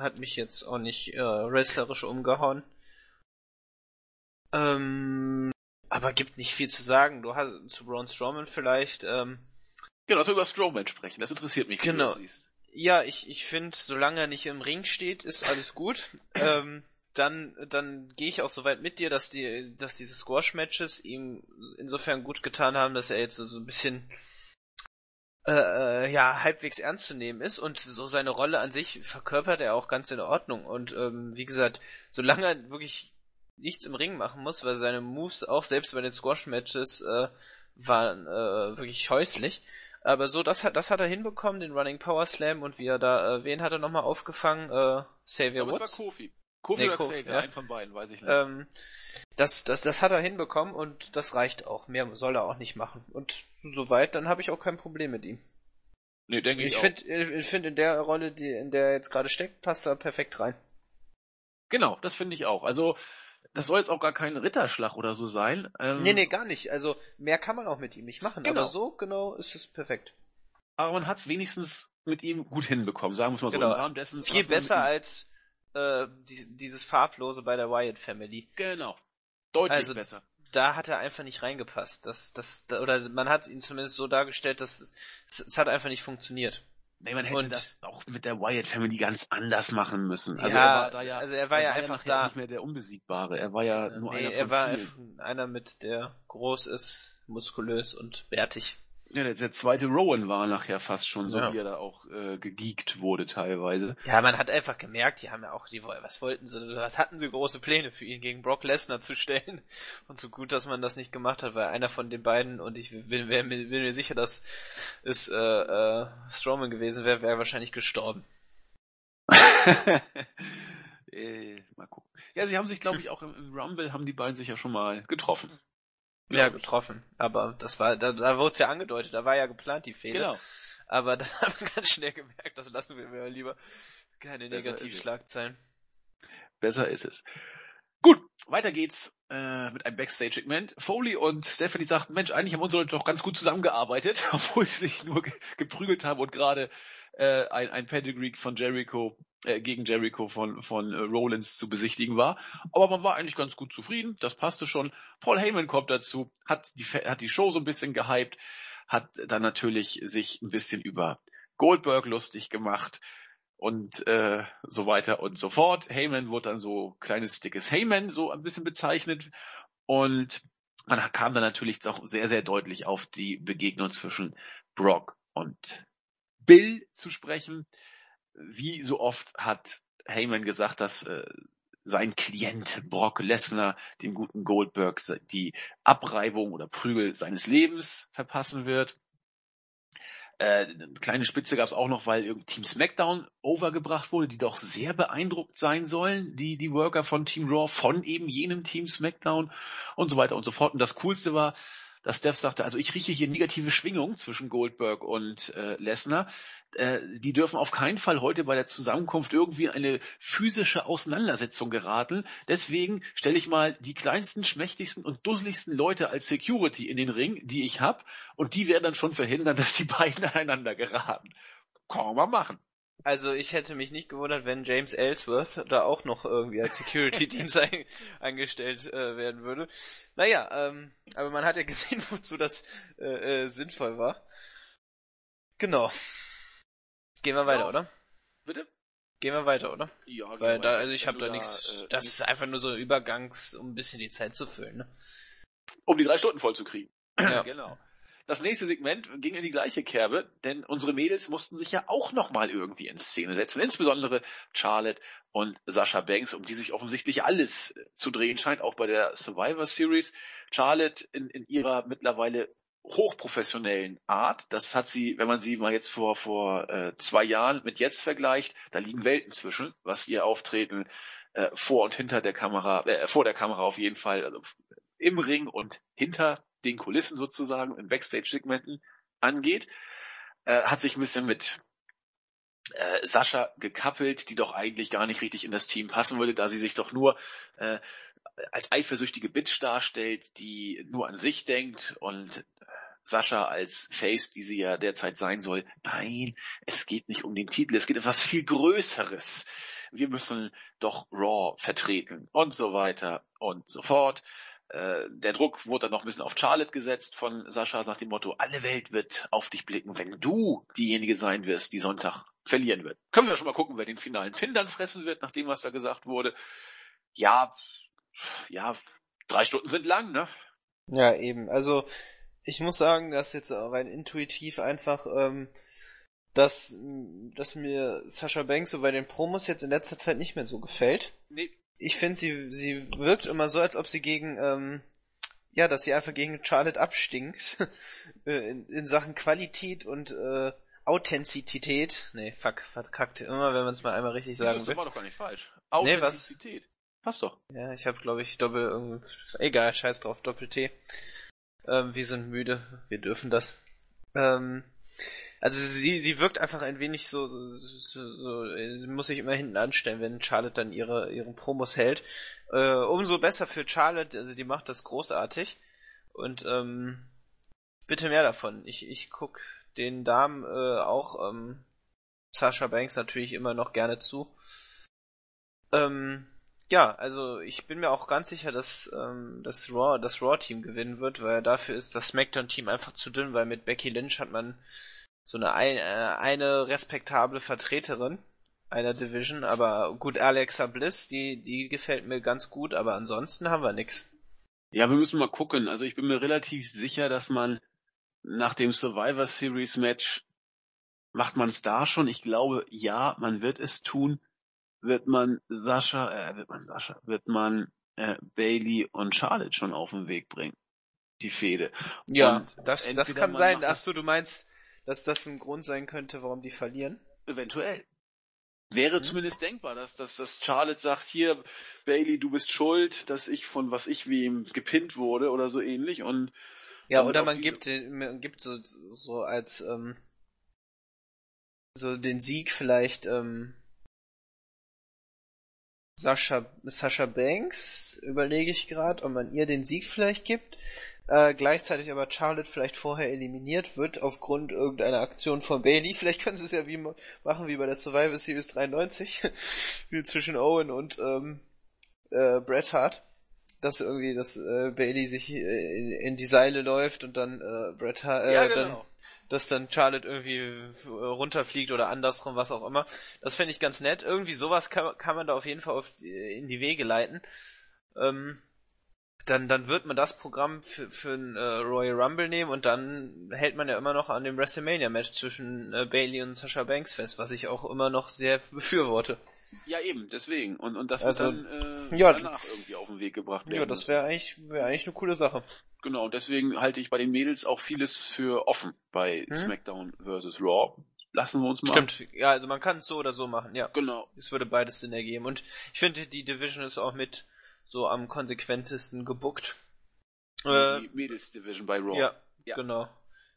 Hat mich jetzt auch nicht äh, wrestlerisch umgehauen. Ähm, aber gibt nicht viel zu sagen. Du hast zu Braun Strowman vielleicht. Ähm, Genau, wir über Strowman sprechen, das interessiert mich. Genau. ja, ich, ich finde, solange er nicht im Ring steht, ist alles gut. (clears throat) ähm, dann dann gehe ich auch so weit mit dir, dass die dass diese Squash-Matches ihm insofern gut getan haben, dass er jetzt so, so ein bisschen äh, äh, ja halbwegs ernst zu nehmen ist und so seine Rolle an sich verkörpert er auch ganz in Ordnung und ähm, wie gesagt, solange er wirklich nichts im Ring machen muss, weil seine Moves auch selbst bei den Squash-Matches äh, waren äh, wirklich scheußlich. Aber so, das hat, das hat er hinbekommen, den Running Power Slam und wie er da, äh, wen hat er nochmal aufgefangen? Äh, Xavier Woods? war Kofi. Kofi Nee, oder Xavier, ja. einen von beiden, weiß ich nicht. Ähm, das, das, das hat er hinbekommen und das reicht auch. Mehr soll er auch nicht machen. Und soweit, dann habe ich auch kein Problem mit ihm. nee, denke ich, Ich finde, ich finde in der Rolle, die, in der er jetzt gerade steckt, passt er perfekt rein. Genau, das finde ich auch. Also, das soll jetzt auch gar kein Ritterschlag oder so sein. Ähm, Nee, nee, gar nicht. Also, mehr kann man auch mit ihm nicht machen. Genau. Aber so, genau, ist es perfekt. Aber man hat es wenigstens mit ihm gut hinbekommen, sagen wir mal so. Genau. Im Rahmen dessen, Viel besser als äh, die, dieses farblose bei der Wyatt Family. Genau. Deutlich also, besser. Da hat er einfach nicht reingepasst. Das, das, oder man hat ihn zumindest so dargestellt, dass es, es hat einfach nicht funktioniert. Nee, man hätte und, das auch mit der Wyatt Family ganz anders machen müssen. Also ja, er war da ja, also er war er ja war einfach ja da. nicht mehr der Unbesiegbare. Er war ja nur nee, einer er war einer mit, der groß ist, muskulös und bärtig. Ja, der, der, zweite Rowan war nachher fast schon so, ja. wie er da auch äh, gegeekt wurde teilweise. Ja, man hat einfach gemerkt, die haben ja auch, die was wollten sie, was hatten sie große Pläne für ihn gegen Brock Lesnar zu stellen. (laughs) Und so gut, dass man das nicht gemacht hat, weil einer von den beiden, und ich bin, bin, bin, mir sicher, dass es äh, äh, Strowman gewesen wäre, wäre wahrscheinlich gestorben. (laughs) äh, mal gucken. Ja, sie haben sich, glaube ich, auch im, im Rumble haben die beiden sich ja schon mal getroffen. Ja, getroffen. Aber das war, da, da wurde es ja angedeutet, da war ja geplant die Fehler. Genau. Aber (laughs) dann haben wir ganz schnell gemerkt, das lassen wir mir lieber keine Negativschlagzeilen. Besser ist es. Gut, weiter geht's äh, mit einem Backstage-Segment. Foley und Stephanie sagten, Mensch, eigentlich haben unsere Leute doch ganz gut zusammengearbeitet, (laughs) obwohl sie sich nur ge geprügelt haben und gerade äh, ein, ein Pedigree von Jericho äh, gegen Jericho von, von äh, Rollins zu besichtigen war. Aber man war eigentlich ganz gut zufrieden, das passte schon. Paul Heyman kommt dazu, hat die, hat die Show so ein bisschen gehypt, hat dann natürlich sich ein bisschen über Goldberg lustig gemacht und äh, so weiter und so fort. Heyman wurde dann so kleines dickes Heyman so ein bisschen bezeichnet und man kam dann natürlich doch sehr, sehr deutlich auf die Begegnung zwischen Brock und Bill zu sprechen. Wie so oft hat Heyman gesagt, dass äh, sein Klient Brock Lesnar dem guten Goldberg die Abreibung oder Prügel seines Lebens verpassen wird. Äh, eine kleine Spitze gab es auch noch, weil irgendwie Team SmackDown overgebracht wurde, die doch sehr beeindruckt sein sollen, die, die Worker von Team Raw, von eben jenem Team SmackDown und so weiter und so fort. Und das Coolste war, dass Steph sagte, also ich rieche hier negative Schwingung zwischen Goldberg und äh, Lesnar. Äh, die dürfen auf keinen Fall heute bei der Zusammenkunft irgendwie eine physische Auseinandersetzung geraten. Deswegen stelle ich mal die kleinsten, schmächtigsten und dusseligsten Leute als Security in den Ring, die ich hab, und die werden dann schon verhindern, (laughs) dass die beiden (laughs) aneinander geraten. Kann man machen. Also ich hätte mich nicht gewundert, wenn James Ellsworth da auch noch irgendwie als Security-Dienst (laughs) ein, eingestellt äh, werden würde. Naja, ähm, aber man hat ja gesehen, (laughs) wozu das äh, äh, sinnvoll war. Genau. Gehen wir weiter, ja. oder? Bitte? Gehen wir weiter, oder? Ja, Weil da, also ich habe da nichts. Äh, das ist einfach nur so Übergangs, um ein bisschen die Zeit zu füllen, ne? Um die drei Stunden voll zu kriegen. Ja, (clears throat) genau. Das nächste Segment ging in die gleiche Kerbe, denn unsere Mädels mussten sich ja auch nochmal irgendwie in Szene setzen. Insbesondere Charlotte und Sascha Banks, um die sich offensichtlich alles zu drehen scheint, auch bei der Survivor Series. Charlotte in, in ihrer mittlerweile hochprofessionellen Art. Das hat sie, wenn man sie mal jetzt vor, vor äh, zwei Jahren mit jetzt vergleicht, da liegen Welten zwischen, was ihr Auftreten äh, vor und hinter der Kamera, äh, vor der Kamera auf jeden Fall, also im Ring und hinter den Kulissen sozusagen, in Backstage-Segmenten angeht, äh, hat sich ein bisschen mit äh, Sascha gekappelt, die doch eigentlich gar nicht richtig in das Team passen würde, da sie sich doch nur äh, als eifersüchtige Bitch darstellt, die nur an sich denkt und Sascha als Face, die sie ja derzeit sein soll. Nein, es geht nicht um den Titel, es geht um etwas viel Größeres. Wir müssen doch Raw vertreten und so weiter und so fort. Äh, der Druck wurde dann noch ein bisschen auf Charlotte gesetzt von Sascha nach dem Motto, alle Welt wird auf dich blicken, wenn du diejenige sein wirst, die Sonntag verlieren wird. Können wir schon mal gucken, wer den finalen Pin dann fressen wird, nach dem, was da gesagt wurde. Ja, ja, drei Stunden sind lang, ne? Ja, eben. Also, ich muss sagen, dass jetzt rein intuitiv einfach, ähm, dass, dass mir Sascha Banks so bei den Promos jetzt in letzter Zeit nicht mehr so gefällt. Nee, ich finde, sie, sie wirkt immer so, als ob sie gegen, ähm, ja, dass sie einfach gegen Charlotte abstinkt. (laughs) Äh, in, in Sachen Qualität und äh, Authentizität. Nee, fuck, verkackt. Immer, wenn man es mal einmal richtig sagen das will. Das war doch gar nicht falsch. Authentizität. Nee, was? Passt doch. Ja, ich habe glaube ich Doppel, egal, scheiß drauf, Doppel-T. Ähm, wir sind müde, wir dürfen das. Ähm, also sie, sie wirkt einfach ein wenig so, so, so, so muss sich immer hinten anstellen, wenn Charlotte dann ihre, ihren Promos hält. Äh, umso besser für Charlotte, also die macht das großartig. Und ähm, bitte mehr davon. Ich, ich guck den Damen äh, auch ähm, Sasha Banks natürlich immer noch gerne zu. Ähm, Ja, also ich bin mir auch ganz sicher, dass ähm, das Raw das Raw Team gewinnen wird, weil dafür ist das SmackDown Team einfach zu dünn, weil mit Becky Lynch hat man so eine äh, eine respektable Vertreterin einer Division, aber gut Alexa Bliss, die die gefällt mir ganz gut, aber ansonsten haben wir nix. Ja, wir müssen mal gucken. Also ich bin mir relativ sicher, dass man nach dem Survivor Series Match macht man es da schon. Ich glaube, ja, man wird es tun wird man Sascha, äh, wird man Sascha, wird man äh, Bailey und Charlotte schon auf den Weg bringen. Die Fehde. Ja, und das, das kann sein. Ach so, du meinst, dass das ein Grund sein könnte, warum die verlieren? Eventuell. Wäre mhm. zumindest denkbar, dass, dass, dass Charlotte sagt, hier, Bailey, du bist schuld, dass ich von was ich wie ihm gepinnt wurde oder so ähnlich und ja, oder man gibt, man gibt so, so als ähm, so den Sieg vielleicht ähm, Sascha, Sascha Banks, überlege ich gerade, ob man ihr den Sieg vielleicht gibt. Äh, gleichzeitig aber Charlotte vielleicht vorher eliminiert wird aufgrund irgendeiner Aktion von Bailey. Vielleicht können sie es ja wie machen wie bei der Survivor Series 93, (laughs) wie zwischen Owen und ähm, äh, Bret Hart, dass irgendwie das äh, Bailey sich äh, in, in, die Seile läuft und dann äh, Bret Hart, äh, ja, genau. dann dass dann Charlotte irgendwie äh, runterfliegt oder andersrum, was auch immer. Das fände ich ganz nett. Irgendwie sowas kann, kann man da auf jeden Fall auf, in die Wege leiten. Ähm, dann, dann wird man das Programm für, für ein äh, Royal Rumble nehmen und dann hält man ja immer noch an dem WrestleMania-Match zwischen äh, Bailey und Sasha Banks fest, was ich auch immer noch sehr (laughs) befürworte. Ja, eben, deswegen. Und, und das also, wird dann äh, ja, danach irgendwie auf den Weg gebracht werden. Ja, das wäre eigentlich, wäre eigentlich eine coole Sache. Genau, deswegen halte ich bei den Mädels auch vieles für offen bei hm? SmackDown vs. Raw. Lassen wir uns mal. Stimmt, ja, also man kann es so oder so machen, ja. Genau. Es würde beides Sinn ergeben. Und ich finde, die Division ist auch mit so am konsequentesten gebuckt. Die äh, Mädels Division bei Raw. Ja, ja. genau.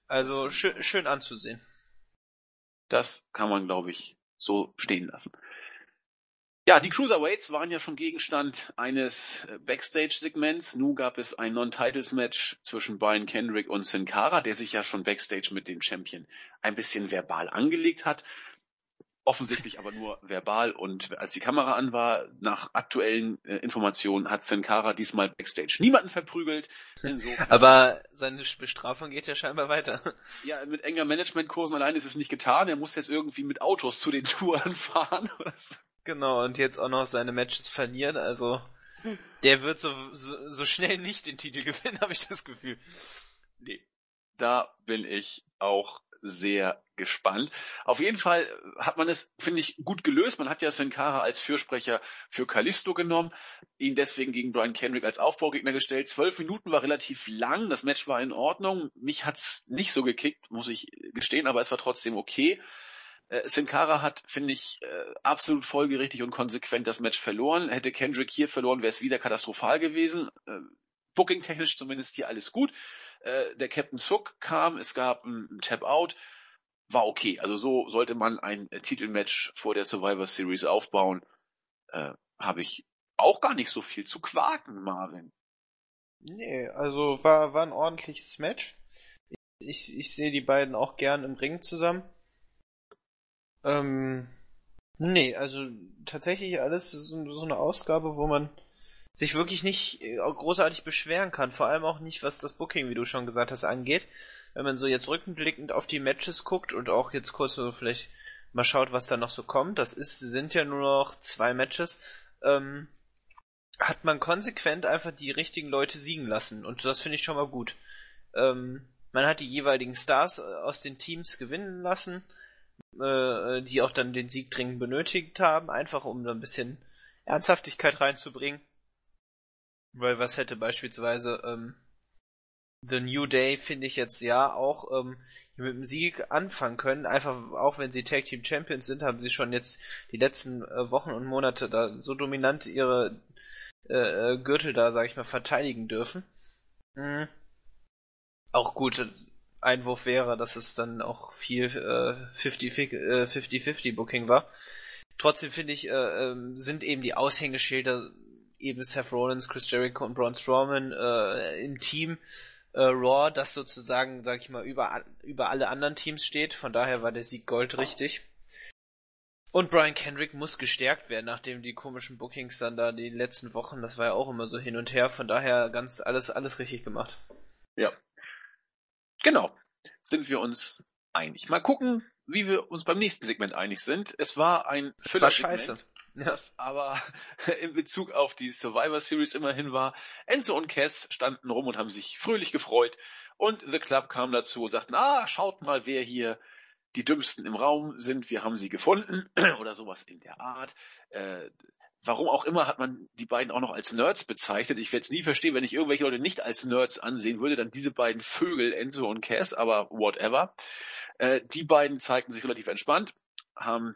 Also schön, schön anzusehen. Das kann man, glaube ich, so stehen lassen. Ja, die Cruiserweights waren ja schon Gegenstand eines äh, Backstage-Segments. Nun gab es ein Non-Titles-Match zwischen Brian Kendrick und Sin Cara, der sich ja schon Backstage mit dem Champion ein bisschen verbal angelegt hat. Offensichtlich aber nur verbal und als die Kamera an war, nach aktuellen äh, Informationen hat Sin Cara diesmal Backstage niemanden verprügelt. Insofern, aber seine Bestrafung geht ja scheinbar weiter. Ja, mit enger Managementkursen allein ist es nicht getan. Er muss jetzt irgendwie mit Autos zu den Touren fahren. (laughs) Genau, und jetzt auch noch seine Matches verlieren, also der wird so, so, so schnell nicht den Titel (laughs) gewinnen, habe ich das Gefühl. Nee. Da bin ich auch sehr gespannt. Auf jeden Fall hat man es, finde ich, gut gelöst. Man hat ja Sin als Fürsprecher für Kalisto genommen, ihn deswegen gegen Brian Kendrick als Aufbaugegner gestellt. Zwölf Minuten war relativ lang, das Match war in Ordnung. Mich hat's nicht so gekickt, muss ich gestehen, aber es war trotzdem okay. Äh, Sin Cara hat, finde ich, äh, absolut folgerichtig und konsequent das Match verloren. Hätte Kendrick hier verloren, wäre es wieder katastrophal gewesen. Äh, Booking-technisch zumindest hier alles gut. Äh, der Captain Zook kam, es gab ein, Tap-Out, war okay. Also so sollte man ein äh, Titelmatch vor der Survivor Series aufbauen. Äh, Habe ich auch gar nicht so viel zu quaken, Marvin. Nee, also war, war ein ordentliches Match. Ich, ich, ich sehe die beiden auch gern im Ring zusammen. Ähm, nee, also tatsächlich alles so, so eine Ausgabe, wo man sich wirklich nicht äh, großartig beschweren kann. Vor allem auch nicht, was das Booking, wie du schon gesagt hast, angeht. Wenn man so jetzt rückblickend auf die Matches guckt und auch jetzt kurz so vielleicht mal schaut, was da noch so kommt. Das ist, sind ja nur noch zwei Matches. Ähm, hat man konsequent einfach die richtigen Leute siegen lassen. Und das finde ich schon mal gut. Ähm, man hat die jeweiligen Stars äh, aus den Teams gewinnen lassen äh, die auch dann den Sieg dringend benötigt haben, einfach um da ein bisschen Ernsthaftigkeit reinzubringen. Weil was hätte beispielsweise ähm, The New Day, finde ich jetzt ja auch ähm, mit dem Sieg anfangen können. Einfach auch wenn sie Tag Team Champions sind, haben sie schon jetzt die letzten äh, Wochen und Monate da so dominant ihre äh, äh Gürtel da, sag ich mal, verteidigen dürfen. Mhm. Auch gut, Einwurf wäre, dass es dann auch viel 50-50 äh, Booking war. Trotzdem finde ich, äh, ähm, sind eben die Aushängeschilder eben Seth Rollins, Chris Jericho und Braun Strowman äh, im Team äh, Raw, das sozusagen, sag ich mal, über, über alle anderen Teams steht. Von daher war der Sieg Gold richtig. Und Brian Kendrick muss gestärkt werden, nachdem die komischen Bookings dann da die letzten Wochen, das war ja auch immer so hin und her, von daher ganz alles, alles richtig gemacht. Ja. Genau. Sind wir uns einig. Mal gucken, wie wir uns beim nächsten Segment einig sind. Es war ein Es war scheiße. Das aber (laughs) in Bezug auf die Survivor Series immerhin war. Enzo und Cass standen rum und haben sich fröhlich gefreut und The Club kam dazu und sagten, ah, schaut mal, wer hier die Dümmsten im Raum sind, wir haben sie gefunden (clears throat) oder sowas in der Art. Äh, warum auch immer hat man die beiden auch noch als Nerds bezeichnet. Ich werde es nie verstehen, wenn ich irgendwelche Leute nicht als Nerds ansehen würde, dann diese beiden Vögel, Enzo und Cass, aber whatever. Äh, die beiden zeigten sich relativ entspannt, haben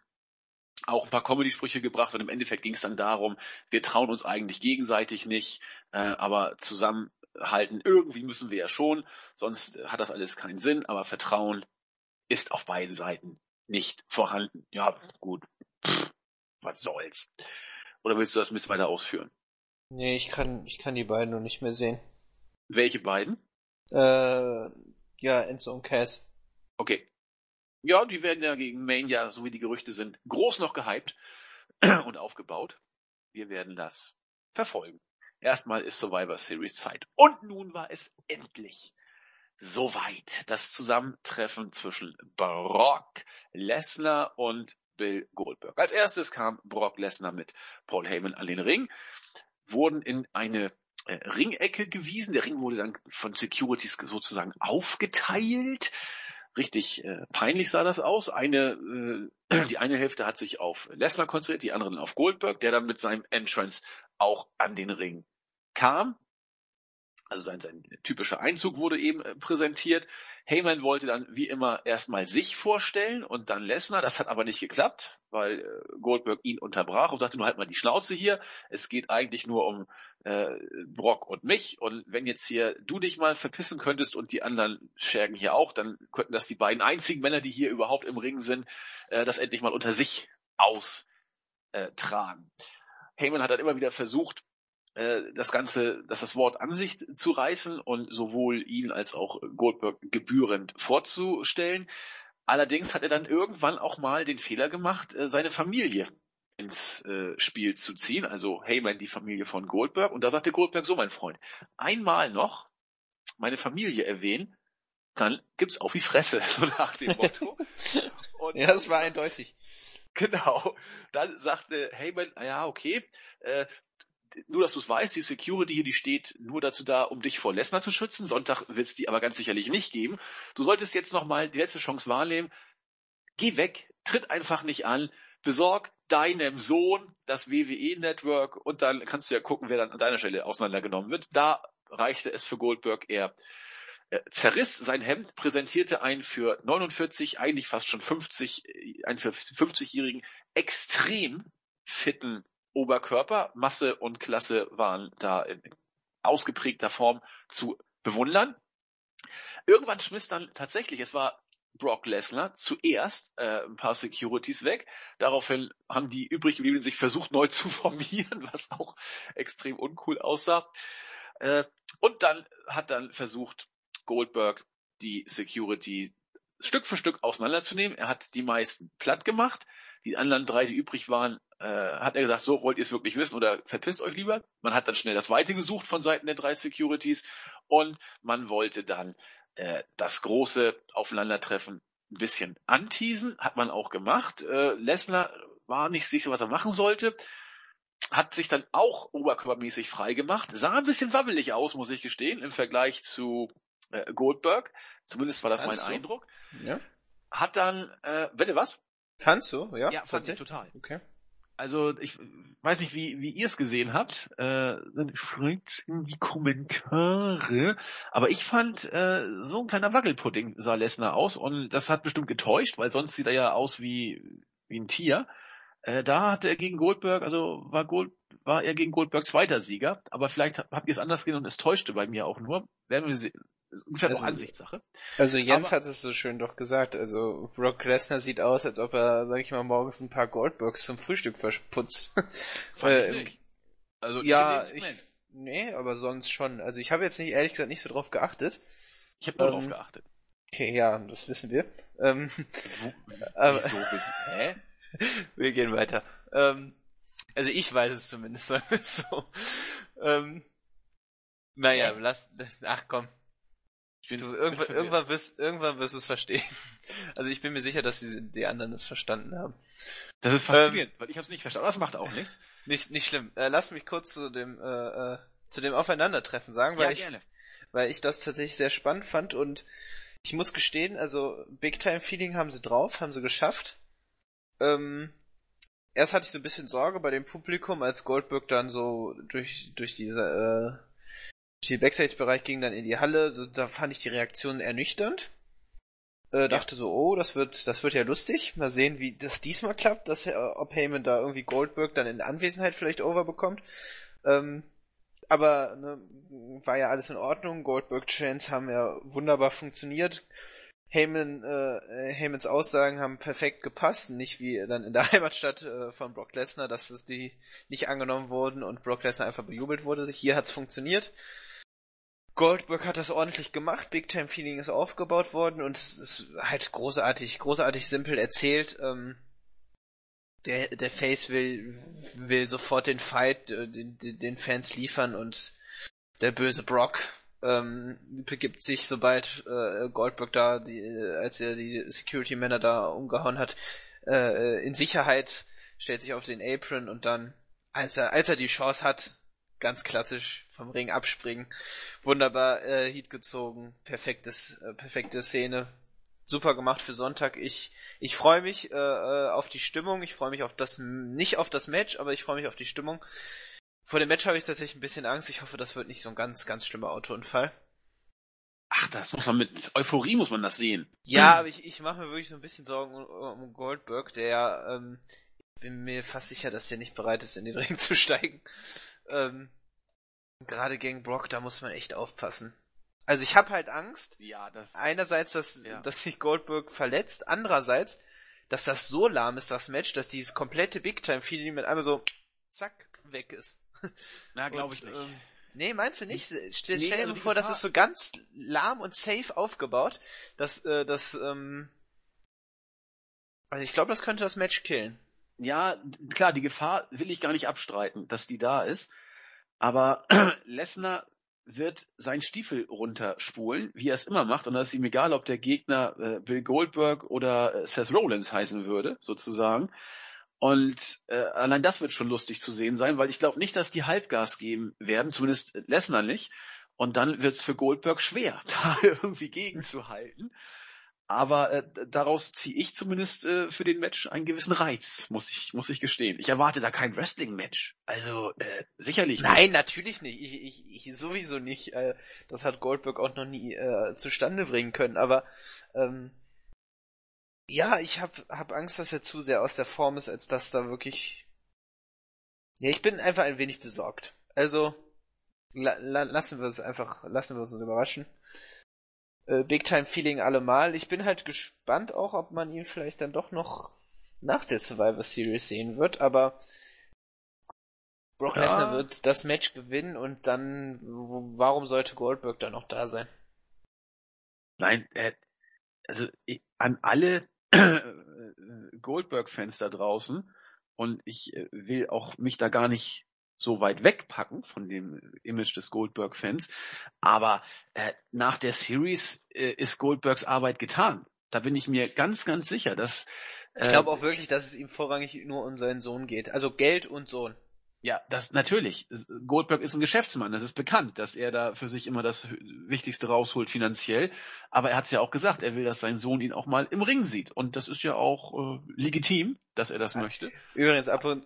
auch ein paar Comedy-Sprüche gebracht und im Endeffekt ging es dann darum, wir trauen uns eigentlich gegenseitig nicht, äh, aber zusammenhalten, irgendwie müssen wir ja schon, sonst hat das alles keinen Sinn, aber Vertrauen ist auf beiden Seiten nicht vorhanden. Ja, gut, Pff, was soll's. Oder willst du das ein bisschen weiter ausführen? Nee, ich kann, ich kann die beiden noch nicht mehr sehen. Welche beiden? Äh, ja, Enzo und Cass. Okay. Ja, die werden ja gegen Mania, so wie die Gerüchte sind, groß noch gehypt (clears throat) und aufgebaut. Wir werden das verfolgen. Erstmal ist Survivor Series Zeit. Und nun war es endlich soweit. Das Zusammentreffen zwischen Brock Lesnar und Bill Goldberg. Als erstes kam Brock Lesnar mit Paul Heyman an den Ring, wurden in eine äh, Ringecke gewiesen. Der Ring wurde dann von Securities sozusagen aufgeteilt. Richtig äh, peinlich sah das aus. Eine, äh, die eine Hälfte hat sich auf Lesnar konzentriert, die andere auf Goldberg, der dann mit seinem Entrance auch an den Ring kam. Also sein, sein typischer Einzug wurde eben äh, präsentiert. Heyman wollte dann wie immer erstmal sich vorstellen und dann Lesnar. Das hat aber nicht geklappt, weil äh, Goldberg ihn unterbrach und sagte nur halt mal die Schnauze hier. Es geht eigentlich nur um äh, Brock und mich. Und wenn jetzt hier du dich mal verpissen könntest und die anderen Schergen hier auch, dann könnten das die beiden einzigen Männer, die hier überhaupt im Ring sind, äh, das endlich mal unter sich austragen. Heyman hat dann immer wieder versucht, das Ganze, dass das Wort an sich zu reißen und sowohl ihn als auch Goldberg gebührend vorzustellen. Allerdings hat er dann irgendwann auch mal den Fehler gemacht, äh, seine Familie ins äh, Spiel zu ziehen, also Heyman die Familie von Goldberg. Und da sagte Goldberg so, mein Freund, einmal noch meine Familie erwähnen, dann gibt's auf die Fresse, (laughs) so nach dem Motto. Und ja, das war eindeutig. (laughs) Genau. Dann sagte Heyman, ja, okay, äh, nur, dass du es weißt, die Security hier, die steht nur dazu da, um dich vor Lesnar zu schützen. Sonntag wird es die aber ganz sicherlich nicht geben. Du solltest jetzt nochmal die letzte Chance wahrnehmen. Geh weg, tritt einfach nicht an, besorg deinem Sohn das WWE-Network und dann kannst du ja gucken, wer dann an deiner Stelle auseinandergenommen wird. Da reichte es für Goldberg. Er äh, zerriss sein Hemd, präsentierte einen für 49, eigentlich fast schon 50, einen für 50-jährigen extrem fitten Oberkörper. Masse und Klasse waren da in ausgeprägter Form zu bewundern. Irgendwann schmiss dann tatsächlich, es war Brock Lesnar zuerst äh, ein paar Securities weg. Daraufhin haben die übrig geblieben sich versucht neu zu (laughs) formieren, was auch extrem uncool aussah. Äh, und dann hat dann versucht Goldberg die Security Stück für Stück auseinanderzunehmen. Er hat die meisten platt gemacht. Die anderen drei, die übrig waren, äh, hat er gesagt, so wollt ihr es wirklich wissen oder verpisst euch lieber. Man hat dann schnell das Weite gesucht von Seiten der drei Securities und man wollte dann äh, das große Aufeinandertreffen ein bisschen anteasen, hat man auch gemacht. Äh, Lesnar war nicht sicher, was er machen sollte, hat sich dann auch oberkörpermäßig frei gemacht, sah ein bisschen wabbelig aus, muss ich gestehen, im Vergleich zu äh, Goldberg. Zumindest war das Fandst mein du? Eindruck. Ja. Hat dann, äh, bitte was? Fandst du? Ja, Ja, fand ich total. Okay. Also ich weiß nicht, wie, wie ihr es gesehen habt. Äh, schreibt in die Kommentare. Aber ich fand, äh, so ein kleiner Wackelpudding sah Lesnar aus und das hat bestimmt getäuscht, weil sonst sieht er ja aus wie, wie ein Tier. Äh, da hatte er gegen Goldberg, also war Gold, war er gegen Goldberg zweiter Sieger, aber vielleicht habt ihr es anders gesehen und es täuschte bei mir auch nur. Werden wir Ist Also- Ansichtssache. Also Jens Aber- hat es so schön doch gesagt, also Brock Lesnar sieht aus, als ob er, sag ich mal, morgens ein paar Goldbergs zum Frühstück verputzt. (laughs) Ich Äh, nicht. Also ja, ich, nee, aber sonst schon. Also ich habe jetzt nicht, ehrlich gesagt, nicht so drauf geachtet. ich habe nur ähm, drauf geachtet. Okay, ja, das wissen wir. Ähm, (laughs) wieso? Hä? (laughs) wir gehen weiter. Ähm, also ich weiß es zumindest, sagen wir so. Ähm, naja, lass, ach komm. Ich bin, du, irgendwann, irgendwann, wirst, irgendwann wirst du es verstehen. (laughs) Also ich bin mir sicher, dass die, die anderen es verstanden haben. Das ist faszinierend, ähm, weil ich habe es nicht verstanden. Aber das macht auch nichts. Nicht, nicht schlimm. Äh, lass mich kurz zu dem, äh, äh, zu dem Aufeinandertreffen sagen, weil ja, ich, gerne. weil ich das tatsächlich sehr spannend fand und ich muss gestehen, also Big Time Feeling haben sie drauf, haben sie geschafft. Ähm, erst hatte ich so ein bisschen Sorge bei dem Publikum, als Goldberg dann so durch, durch diese, äh, durch den Backstage-Bereich ging dann in die Halle, so, da fand ich die Reaktion ernüchternd. Äh, dachte ja. so, oh, das wird, das wird ja lustig. Mal sehen, wie das diesmal klappt, dass, äh, ob Heyman da irgendwie Goldberg dann in Anwesenheit vielleicht overbekommt. Ähm, aber ne, war ja alles in Ordnung. Goldberg Chance haben ja wunderbar funktioniert. Heyman, äh, Heymans Aussagen haben perfekt gepasst, nicht wie dann in der (laughs) Heimatstadt äh, von Brock Lesnar, dass es die nicht angenommen wurden und Brock Lesnar einfach bejubelt wurde. Hier hat's funktioniert. Goldberg hat das ordentlich gemacht, Big Time Feeling ist aufgebaut worden und es ist halt großartig, großartig simpel erzählt. Ähm, der, der Face will, will sofort den Fight äh, den, den Fans liefern und der böse Brock ähm, begibt sich, sobald äh, Goldberg da, die, als er die Security-Männer da umgehauen hat, äh, in Sicherheit, stellt sich auf den Apron und dann, als er, als er die Chance hat, ganz klassisch vom Ring abspringen. Wunderbar äh, Heat gezogen, perfektes, äh, perfekte Szene. Super gemacht für Sonntag. Ich ich freue mich äh, äh, auf die Stimmung. Ich freue mich auf das nicht auf das Match, aber ich freue mich auf die Stimmung. Vor dem Match habe ich tatsächlich ein bisschen Angst. Ich hoffe, das wird nicht so ein ganz ganz schlimmer Autounfall. Ach, das muss man mit Euphorie muss man das sehen. Ja, aber ich, ich mache mir wirklich so ein bisschen Sorgen um, um Goldberg, der ähm, bin mir fast sicher, dass der nicht bereit ist, in den Ring (laughs) zu steigen. Ähm, Gerade gegen Brock, da muss man echt aufpassen. Also ich habe halt Angst. Ja, das. Einerseits, dass, ja. dass sich Goldberg verletzt. Andererseits, dass das so lahm ist, das Match, dass dieses komplette Big Time Feeling mit einmal so zack weg ist. (laughs) Na, glaube ich nicht. Ähm, nee, meinst du nicht? Stell, stell nee, dir also vor, das ist so ganz lahm und safe aufgebaut, dass äh, das ähm, also ich glaube, das könnte das Match killen. Ja, klar, die Gefahr will ich gar nicht abstreiten, dass die da ist. Aber (clears throat) Lesnar wird seinen Stiefel runterspulen, wie er es immer macht, und da ist ihm egal, ob der Gegner äh, Bill Goldberg oder äh, Seth Rollins heißen würde, sozusagen. Und äh, allein das wird schon lustig zu sehen sein, weil ich glaube nicht, dass die Halbgas geben werden, zumindest Lesnar nicht. Und dann wird es für Goldberg schwer, (laughs) da irgendwie gegenzuhalten. Aber äh, daraus ziehe ich zumindest äh, für den Match einen gewissen Reiz, muss ich, muss ich gestehen. Ich erwarte da kein Wrestling-Match. Also äh, sicherlich Nein, nicht. natürlich nicht. Ich, ich, ich sowieso nicht. Äh, das hat Goldberg auch noch nie äh, zustande bringen können. Aber ähm, ja, ich hab, hab Angst, dass er zu sehr aus der Form ist, als dass da wirklich. Ja, ich bin einfach ein wenig besorgt. Also la, la, lassen wir es einfach, lassen wir es uns überraschen äh, Big Time Feeling allemal. Ich bin halt gespannt auch, ob man ihn vielleicht dann doch noch nach der Survivor Series sehen wird, aber Brock ja. Lesnar wird das Match gewinnen und dann, warum sollte Goldberg dann noch da sein? Nein, äh, also ich, an alle (clears throat) Goldberg-Fans da draußen und ich äh, will auch mich da gar nicht so weit wegpacken von dem Image des Goldberg-Fans. Aber äh, nach der Series äh, ist Goldbergs Arbeit getan. Da bin ich mir ganz, ganz sicher, dass. Äh, ich glaube auch wirklich, dass es ihm vorrangig nur um seinen Sohn geht. Also Geld und Sohn. Ja, das natürlich. Goldberg ist ein Geschäftsmann, das ist bekannt, dass er da für sich immer das Wichtigste rausholt finanziell. Aber er hat es ja auch gesagt, er will, dass sein Sohn ihn auch mal im Ring sieht. Und das ist ja auch äh, legitim, dass er das möchte. Übrigens, ab und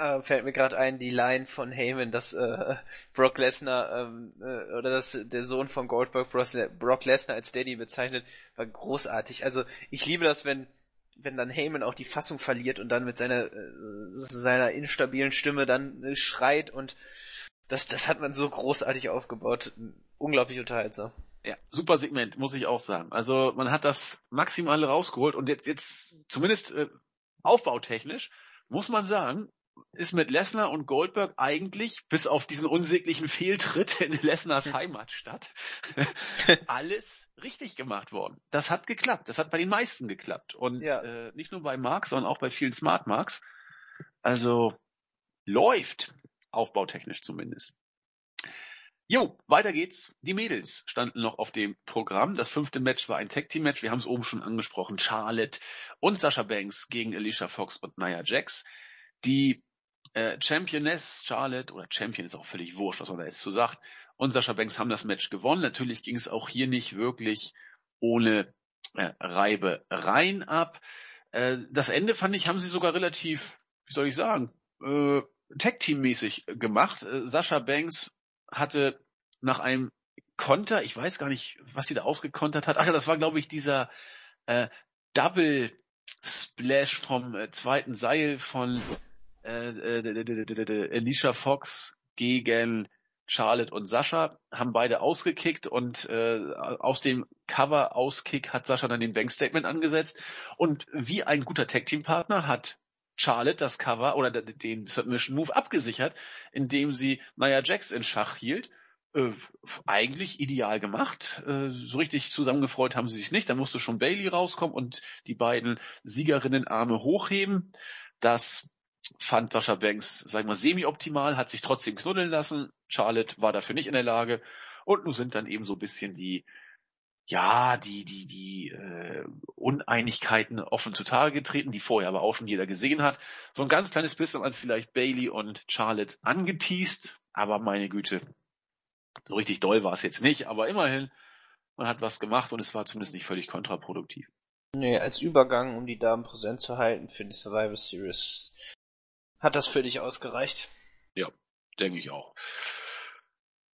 äh, fällt mir gerade ein, die Line von Heyman, dass äh, Brock Lesnar ähm, äh, oder dass der Sohn von Goldberg Brock Lesnar als Daddy bezeichnet, war großartig. Also ich liebe das, wenn wenn dann Heyman auch die Fassung verliert und dann mit seiner äh, seiner instabilen Stimme dann äh, schreit und das das hat man so großartig aufgebaut, unglaublich unterhaltsam. Ja, super Segment, muss ich auch sagen. Also man hat das Maximale rausgeholt und jetzt, jetzt zumindest äh, aufbautechnisch muss man sagen, ist mit Lesnar und Goldberg eigentlich, bis auf diesen unsäglichen Fehltritt in Lesnars Heimatstadt, (laughs) alles richtig gemacht worden. Das hat geklappt. Das hat bei den meisten geklappt. Und Ja. äh, nicht nur bei Marks, sondern auch bei vielen Smart Marks. Also läuft, aufbautechnisch zumindest. Jo, weiter geht's. Die Mädels standen noch auf dem Programm. Das fünfte Match war ein Tag Team Match. Wir haben es oben schon angesprochen. Charlotte und Sasha Banks gegen Alicia Fox und Nia Jax. Die äh, Championess Charlotte oder Champion ist auch völlig wurscht, was man da jetzt zu sagt. Und Sasha Banks haben das Match gewonnen. Natürlich ging es auch hier nicht wirklich ohne äh, Reibereien ab. Äh, das Ende fand ich, haben sie sogar relativ, wie soll ich sagen, äh, Tag-Team-mäßig gemacht. Äh, Sascha Banks hatte nach einem Konter, ich weiß gar nicht, was sie da ausgekontert hat. Ach ja, das war, glaube ich, dieser äh, Double Splash vom äh, zweiten Seil von äh, Alicia Fox gegen Charlotte und Sascha, haben beide ausgekickt und äh, aus dem Cover-Auskick hat Sascha dann den Bank-Statement angesetzt. Und wie ein guter Tag-Team-Partner hat Charlotte das Cover oder den Submission Move abgesichert, indem sie Nia Jax in Schach hielt. Äh, eigentlich ideal gemacht. Äh, so richtig zusammengefreut haben sie sich nicht. Da musste schon Bailey rauskommen und die beiden Siegerinnenarme hochheben. Das fand Sascha Banks, sagen wir, semi-optimal, hat sich trotzdem knuddeln lassen. Charlotte war dafür nicht in der Lage. Und nun sind dann eben so ein bisschen die, ja, die, die, die äh, Uneinigkeiten offen zutage getreten, die vorher aber auch schon jeder gesehen hat. So ein ganz kleines bisschen an vielleicht Bailey und Charlotte angeteased, aber meine Güte, so richtig doll war es jetzt nicht, aber immerhin, man hat was gemacht und es war zumindest nicht völlig kontraproduktiv. Nee, als Übergang, um die Damen präsent zu halten für die Survivor Series, hat das völlig ausgereicht. denke ich auch.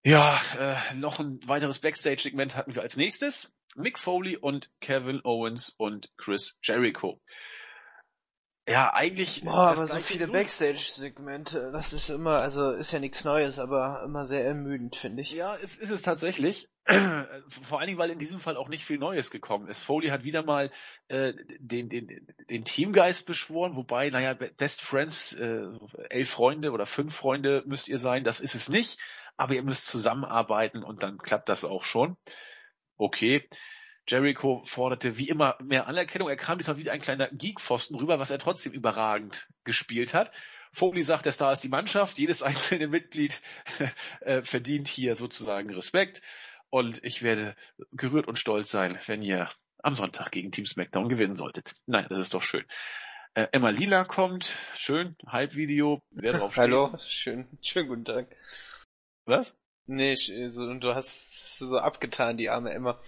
Ja, äh, noch ein weiteres Backstage-Segment hatten wir als nächstes. Mick Foley und Kevin Owens und Chris Jericho. Ja, eigentlich. Boah, aber so viele. Backstage-Segmente, das ist immer, also ist ja nichts Neues, aber immer sehr ermüdend, finde ich. Ja, es ist es tatsächlich. (clears throat) Vor allen Dingen, weil in diesem Fall auch nicht viel Neues gekommen ist. Foley hat wieder mal äh, den, den, den Teamgeist beschworen, wobei, naja, Be- Best Friends, äh, elf Freunde oder fünf Freunde müsst ihr sein, das ist es nicht. Aber ihr müsst zusammenarbeiten und dann klappt das auch schon. Okay. Jericho forderte wie immer mehr Anerkennung. Er kam diesmal wie ein kleiner Geekpfosten rüber, was er trotzdem überragend gespielt hat. Foley sagt, der Star ist die Mannschaft. Jedes (laughs) einzelne Mitglied äh, verdient hier sozusagen Respekt. Und ich werde gerührt und stolz sein, wenn ihr am Sonntag gegen Team SmackDown gewinnen solltet. Nein, das ist doch schön. Äh, Emma Lila kommt. Schön. Halbvideo. Wer drauf steht. Hallo, schön, schönen guten Tag. Was? Nee, sch- so, und du hast, hast du so abgetan, die arme Emma.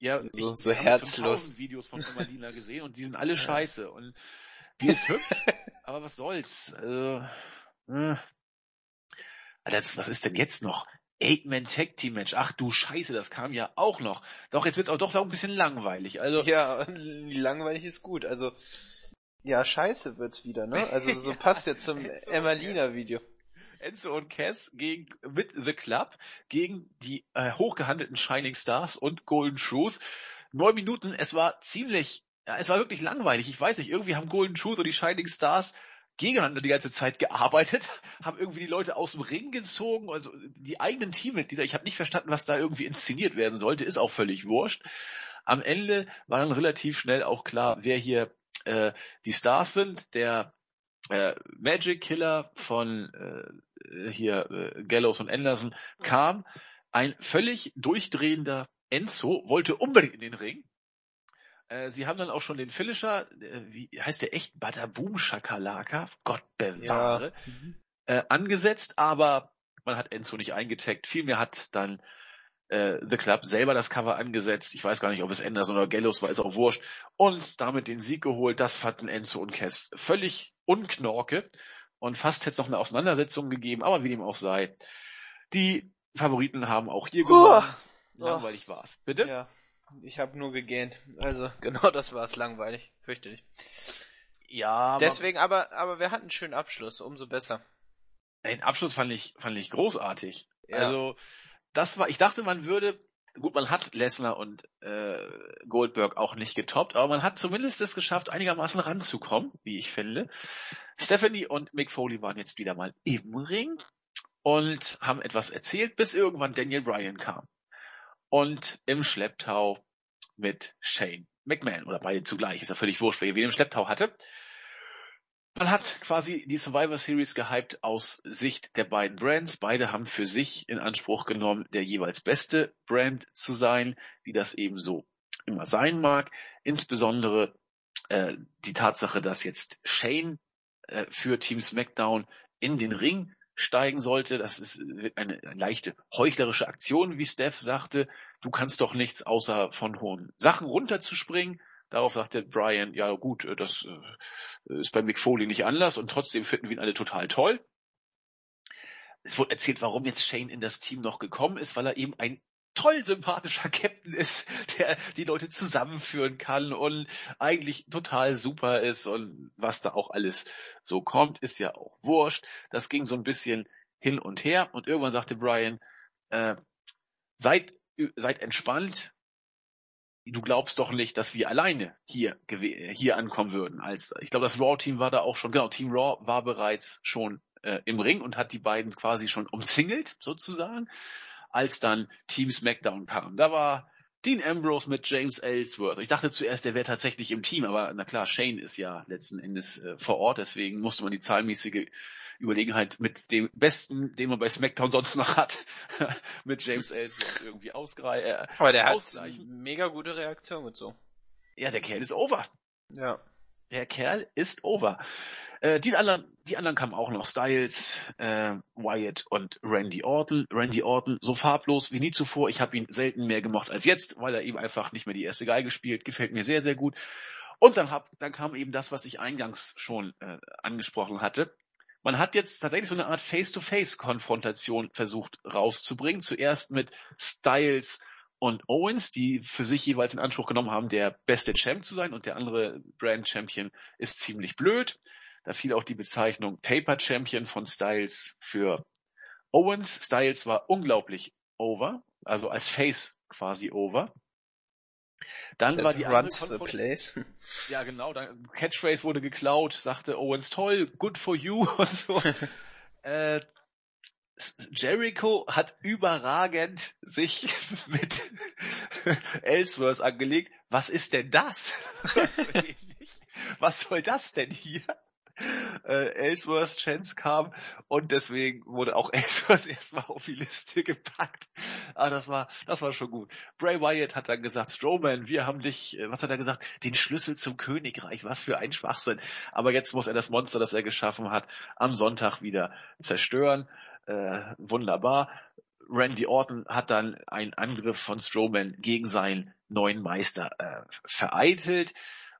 Ja, So- ich, so herzlos. Videos von Emma Lila gesehen und die sind alle (laughs) scheiße. Und die ist hübsch, (laughs) aber was soll's? Also, äh. Alter, das- was ist denn jetzt noch? Eight-Man Tag Team Match. Ach du Scheiße, das kam ja auch noch. Doch, jetzt wird's auch doch noch ein bisschen langweilig. Also, Ja, langweilig ist gut, also, ja, scheiße wird's wieder, ne? Also, so (laughs) passt ja zum Emmalina-Video. Enzo und Cass gegen, mit The Club gegen die äh, hochgehandelten Shining Stars und Golden Truth. Neun Minuten, es war ziemlich, ja, es war wirklich langweilig. Ich weiß nicht, irgendwie haben Golden Truth und die Shining Stars gegeneinander die ganze Zeit gearbeitet, (laughs) haben irgendwie die Leute aus dem Ring gezogen, also die eigenen Teammitglieder. Ich habe nicht verstanden, was da irgendwie inszeniert werden sollte, ist auch völlig wurscht. Am Ende war dann relativ schnell auch klar, wer hier äh, die Stars sind. Der äh, Magic Killer von äh, hier äh, Gallows und Anderson kam. Ein völlig durchdrehender Enzo wollte unbedingt in den Ring. Äh, sie haben dann auch schon den Finisher, äh, wie heißt der echt? Badaboom Shakalaka? Gott bewahre. Äh, angesetzt, aber man hat Enzo nicht eingetaggt. Vielmehr hat dann äh, The Club selber das Cover angesetzt. Ich weiß gar nicht, ob es Anderson oder Gallows war, ist auch wurscht. Und damit den Sieg geholt. Das fanden Enzo und Cass völlig unknorke. Und fast hätte es noch eine Auseinandersetzung gegeben, aber wie dem auch sei. Die Favoriten haben auch hier gewonnen. Oh. Langweilig war's. Bitte? Ja, ich habe nur gegähnt. Also, (laughs) genau das war's, langweilig. Fürchterlich. Ja, aber Deswegen, aber, aber wir hatten einen schönen Abschluss, umso besser. den Abschluss fand ich, fand ich großartig. Ja. Also, das war, ich dachte, man würde gut, man hat Lesnar und äh, Goldberg auch nicht getoppt, aber man hat zumindest es geschafft, einigermaßen ranzukommen, wie ich finde. Stephanie und Mick Foley waren jetzt wieder mal im Ring und haben etwas erzählt, bis irgendwann Daniel Bryan kam. Und im Schlepptau mit Shane McMahon, oder beide zugleich, ist ja völlig wurscht, wer wen im Schlepptau hatte. Man hat quasi die Survivor Series gehypt aus Sicht der beiden Brands. Beide haben für sich in Anspruch genommen, der jeweils beste Brand zu sein, wie das eben so immer sein mag. Insbesondere äh, die Tatsache, dass jetzt Shane äh, für Team SmackDown in den Ring steigen sollte. Das ist eine, eine leichte heuchlerische Aktion, wie Steph sagte. Du kannst doch nichts außer von hohen Sachen runterzuspringen. Darauf sagte Brian, ja gut, äh, das äh, ist bei Mick Foley nicht anders und trotzdem finden wir ihn alle total toll. Es wurde erzählt, warum jetzt Shane in das Team noch gekommen ist, weil er eben ein toll sympathischer Captain ist, (laughs) der die Leute zusammenführen kann und eigentlich total super ist und was da auch alles so kommt, ist ja auch wurscht. Das ging so ein bisschen hin und her und irgendwann sagte Brian, äh, seid, seid entspannt, du glaubst doch nicht, dass wir alleine hier, hier ankommen würden. Als, ich glaube, das Raw-Team war da auch schon, genau, Team Raw war bereits schon äh, im Ring und hat die beiden quasi schon (laughs) umzingelt, sozusagen, als dann Team SmackDown kam. Da war Dean Ambrose mit James Ellsworth. Ich dachte zuerst, der wäre tatsächlich im Team, aber na klar, Shane ist ja letzten Endes äh, vor Ort, deswegen musste man die zahlmäßige Überlegenheit mit dem Besten, den man bei SmackDown sonst noch hat, (laughs) mit James Ellsworth irgendwie ausgleichen. Äh, Aber der hat mega gute Reaktion und so. Ja, der Kerl ist over. Ja. Der Kerl ist over. Äh, die anderen, die anderen kamen auch noch. Styles, äh, Wyatt und Randy Orton. Randy Orton so farblos wie nie zuvor. Ich habe ihn selten mehr gemocht als jetzt, weil er eben einfach nicht mehr die erste Geige spielt. Gefällt mir sehr, sehr gut. Und dann, hab, dann kam eben das, was ich eingangs schon äh, angesprochen hatte man hat jetzt tatsächlich so eine Art Face-to-Face-Konfrontation versucht rauszubringen. Zuerst mit Styles und Owens, die für sich jeweils in Anspruch genommen haben, der beste Champ zu sein und der andere Brand Champion ist ziemlich blöd. Da fiel auch die Bezeichnung Paper Champion von Styles für Owens. Styles war unglaublich over, also als Face quasi over. Dann That war die runs the place. Ja, genau. Dann, Catchphrase wurde geklaut, sagte Owens toll, good for you (laughs) und so. (laughs) äh, Jericho hat überragend sich (laughs) mit Ellsworth angelegt. Was ist denn das? Was soll das denn hier? Äh, Ellsworth Chance kam und deswegen wurde auch (laughs) Ellsworth erstmal auf die Liste gepackt. Ah, das war, das war schon gut. Bray Wyatt hat dann gesagt, Strowman, wir haben dich, äh, was hat er gesagt? Den Schlüssel zum Königreich. Was für ein Schwachsinn. Aber jetzt muss er das Monster, das er geschaffen hat, am Sonntag wieder zerstören. Äh, wunderbar. Randy Orton hat dann einen Angriff von Strowman gegen seinen neuen Meister äh, vereitelt.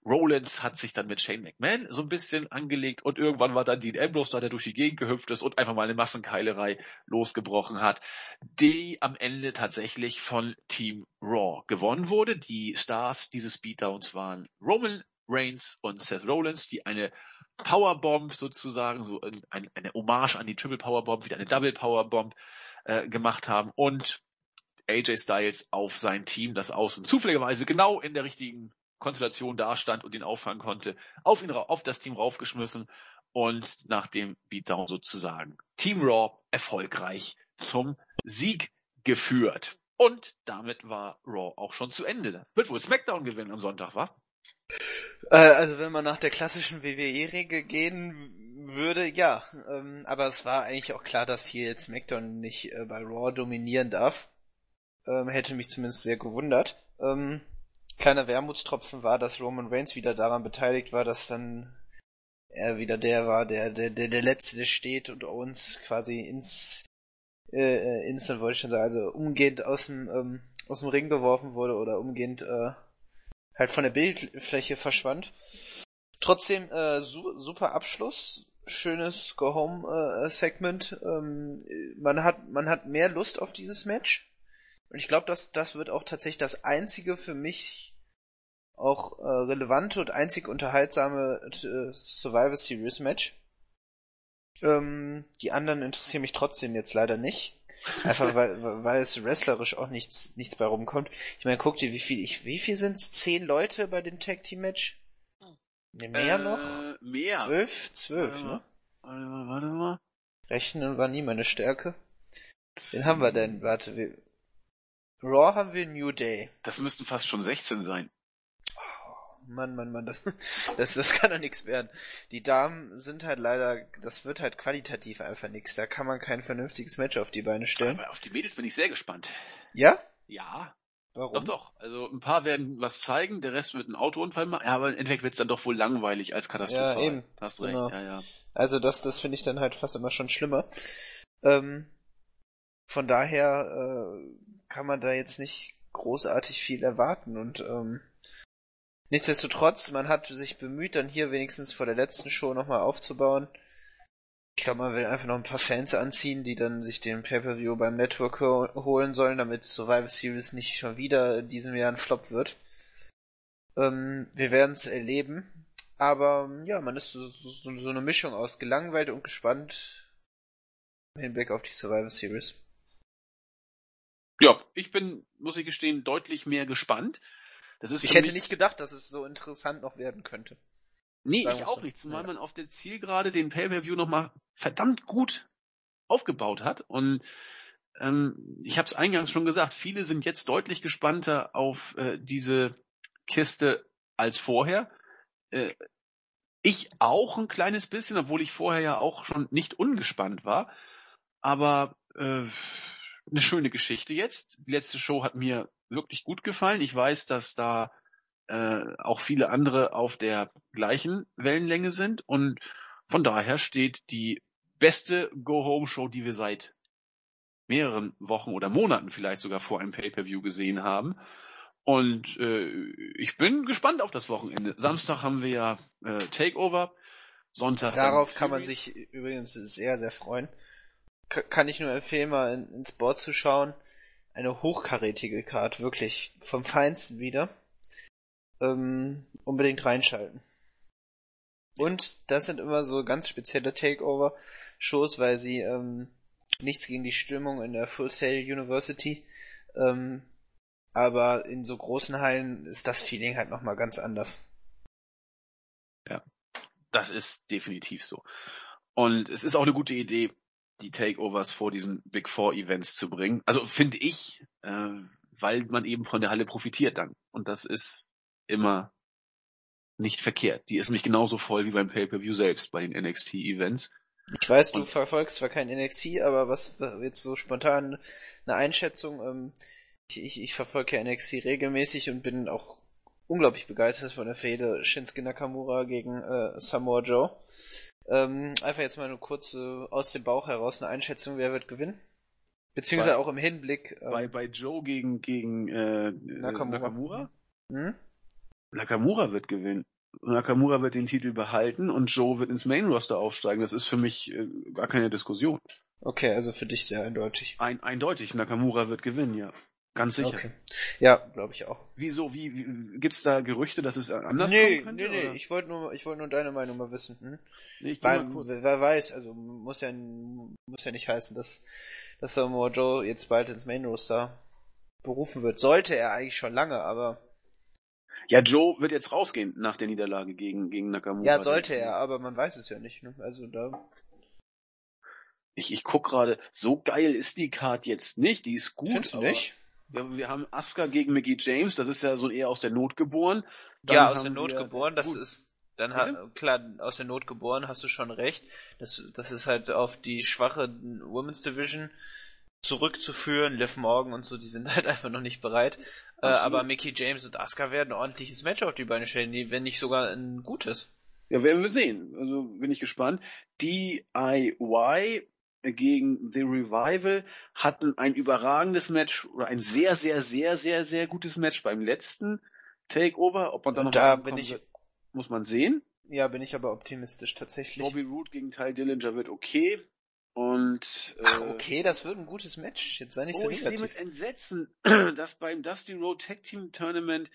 Rollins hat sich dann mit Shane McMahon so ein bisschen angelegt und irgendwann war dann Dean Ambrose da, der durch die Gegend gehüpft ist und einfach mal eine Massenkeilerei losgebrochen hat, die am Ende tatsächlich von Team Raw gewonnen wurde. Die Stars dieses Beatdowns waren Roman Reigns und Seth Rollins, die eine Powerbomb sozusagen, so eine, eine Hommage an die Triple Powerbomb, wieder eine Double Powerbomb äh, gemacht haben und AJ Styles auf sein Team, das außen zufälligerweise genau in der richtigen Konstellation dastand und ihn auffangen konnte, auf ihn, auf das Team raufgeschmissen und nach dem Beatdown sozusagen Team Raw erfolgreich zum Sieg geführt. Und damit war Raw auch schon zu Ende. Wird wohl SmackDown gewinnen am Sonntag, wa? Äh, also wenn man nach der klassischen WWE-Regel gehen würde, ja. Ähm, aber es war eigentlich auch klar, dass hier jetzt SmackDown nicht äh, bei Raw dominieren darf. Ähm, hätte mich zumindest sehr gewundert. Ähm, kleiner Wermutstropfen war, dass Roman Reigns wieder daran beteiligt war, dass dann er wieder der war, der der der, der letzte steht und Owens quasi ins äh, äh, instant wollte ich schon sagen, also umgehend aus dem ähm, aus dem Ring geworfen wurde oder umgehend äh, halt von der Bildfläche verschwand. Trotzdem äh, su super Abschluss, schönes Go Home äh, Segment. Ähm, man hat man hat mehr Lust auf dieses Match. Und ich glaube, dass das wird auch tatsächlich das einzige für mich auch äh, relevante und einzig unterhaltsame äh, Survivor Series Match. Ähm, die anderen interessieren mich trotzdem jetzt leider nicht. Einfach (laughs) weil, weil es wrestlerisch auch nichts, nichts bei rumkommt. Ich meine, guck dir, wie viel, ich, wie viel sind es? Zehn Leute bei dem Tag Team Match? Ne, mehr äh, noch? Mehr. Zwölf? Zwölf, ne? Warte mal, warte mal. Rechnen war nie meine Stärke. Wen haben wir denn? Warte, wir, Raw haben wir New Day. Das müssten fast schon 16 sein. Mann, Mann, Mann, das, (laughs) das, das kann doch nichts werden. Die Damen sind halt leider, das wird halt qualitativ einfach nichts. Da kann man kein vernünftiges Match auf die Beine stellen. Aber auf die Mädels bin ich sehr gespannt. Ja? Ja, Warum? doch, doch. Also ein paar werden was zeigen, der Rest wird einen Autounfall machen. Ja, aber im Endeffekt wird es dann doch wohl langweilig als Katastrophe. Ja, eben. Hast recht, Genau. ja, ja. Also das, das finde ich dann halt fast immer schon schlimmer. Ähm, von daher äh, kann man da jetzt nicht großartig viel erwarten und ähm, nichtsdestotrotz, man hat sich bemüht, dann hier wenigstens vor der letzten Show nochmal aufzubauen. Ich glaube, man will einfach noch ein paar Fans anziehen, die dann sich den Pay-Per-View beim Network ho holen sollen, damit Survivor Series nicht schon wieder in diesem Jahr ein Flop wird. Ähm, wir werden es erleben. Aber ja, man ist so, so, so eine Mischung aus gelangweilt und gespannt im Hinblick auf die Survivor Series. Ja, ich bin, muss ich gestehen, deutlich mehr gespannt. Das ist Ich hätte nicht gedacht, dass es so interessant noch werden könnte. Nee, Sagen ich auch so. nicht, zumal Ja. man auf der Zielgerade den Pay-Per-View nochmal verdammt gut aufgebaut hat. Und ähm, ich habe es eingangs schon gesagt, viele sind jetzt deutlich gespannter auf äh, diese Kiste als vorher. Äh, ich auch ein kleines bisschen, obwohl ich vorher ja auch schon nicht ungespannt war. Aber äh, eine schöne Geschichte jetzt. Die letzte Show hat mir wirklich gut gefallen. Ich weiß, dass da äh, auch viele andere auf der gleichen Wellenlänge sind und von daher steht die beste Go-Home-Show, die wir seit mehreren Wochen oder Monaten vielleicht sogar vor einem Pay-Per-View gesehen haben. Und äh, ich bin gespannt auf das Wochenende. Samstag haben wir ja äh, Takeover, Sonntag. Darauf kann man sich übrigens sehr, sehr freuen. Kann ich nur empfehlen, mal in, ins Board zu schauen. Eine hochkarätige Card, wirklich vom Feinsten wieder. Ähm, unbedingt reinschalten. Und das sind immer so ganz spezielle Takeover-Shows, weil sie ähm, nichts gegen die Stimmung in der Full Sail University. Ähm, aber in so großen Hallen ist das Feeling halt nochmal ganz anders. Das ist definitiv so. Und es ist auch eine gute Idee, die Takeovers vor diesen Big Four Events zu bringen. Also finde ich, äh, weil man eben von der Halle profitiert dann. Und das ist immer nicht verkehrt. Die ist nämlich genauso voll wie beim Pay-Per-View selbst bei den NXT Events. Ich weiß, du Und- verfolgst zwar kein NXT, aber was jetzt so spontan eine Einschätzung, ähm, ich, ich, ich verfolge ja NXT regelmäßig und bin auch unglaublich begeistert von der Fehde Shinsuke Nakamura gegen äh, Samoa Joe. Ähm, einfach jetzt mal eine kurze aus dem Bauch heraus eine Einschätzung, wer wird gewinnen? Beziehungsweise Bei- auch im Hinblick. Ähm, Bei, bei Joe gegen, gegen äh, Nakamura. Nakamura? hm? Nakamura wird gewinnen. Nakamura wird den Titel behalten und Joe wird ins Main Roster aufsteigen. Das ist für mich äh, gar keine Diskussion. Okay, also für dich sehr eindeutig. Ein, eindeutig, Nakamura wird gewinnen, ja. Ganz sicher. Okay. Ja, glaube ich auch. Wieso, wie, wie gibt's da Gerüchte, dass es anders nee, kommen könnte? nee, nee, oder? ich wollte nur, ich wollte nur deine Meinung mal wissen. Hm? nee, ich kurz. wer weiß, also muss ja, muss ja nicht heißen, dass, dass Samoa Joe jetzt bald ins Main Roster berufen wird. Sollte er eigentlich schon lange, aber Ja, Joe wird jetzt rausgehen nach der Niederlage gegen, gegen Nakamura. ja, sollte er, aber man weiß es ja nicht. Ne? Also da Ich, ich guck gerade, so geil ist die Card jetzt nicht. Die ist gut. findest du nicht? Wir, wir haben Asuka gegen Mickey James. Das ist ja so eher aus der Not geboren. Dann ja, aus der Not geboren, das Gut. ist dann Bitte? ha, klar, aus der Not geboren, hast du schon recht. Das, das ist halt auf die schwache Women's Division zurückzuführen. Liv Morgan und so, die sind (laughs) halt einfach noch nicht bereit. Äh, aber Mickey James und Asuka werden ein ordentliches Match auf die Beine stellen, wenn nicht sogar ein gutes. Ja, werden wir sehen. Also bin ich gespannt. DIY gegen The Revival hatten ein überragendes Match oder ein sehr, sehr, sehr, sehr, sehr gutes Match beim letzten Takeover. Ob man da noch Da bin ich- wird, muss man sehen. Ja, bin ich aber optimistisch tatsächlich. Bobby Roode gegen Ty Dillinger wird okay. Und äh, Ach, okay, das wird ein gutes Match. Jetzt sei nicht so oh, ich sehe mit negativ. Entsetzen, (clears throat) dass beim Dusty Road Tag Team Tournament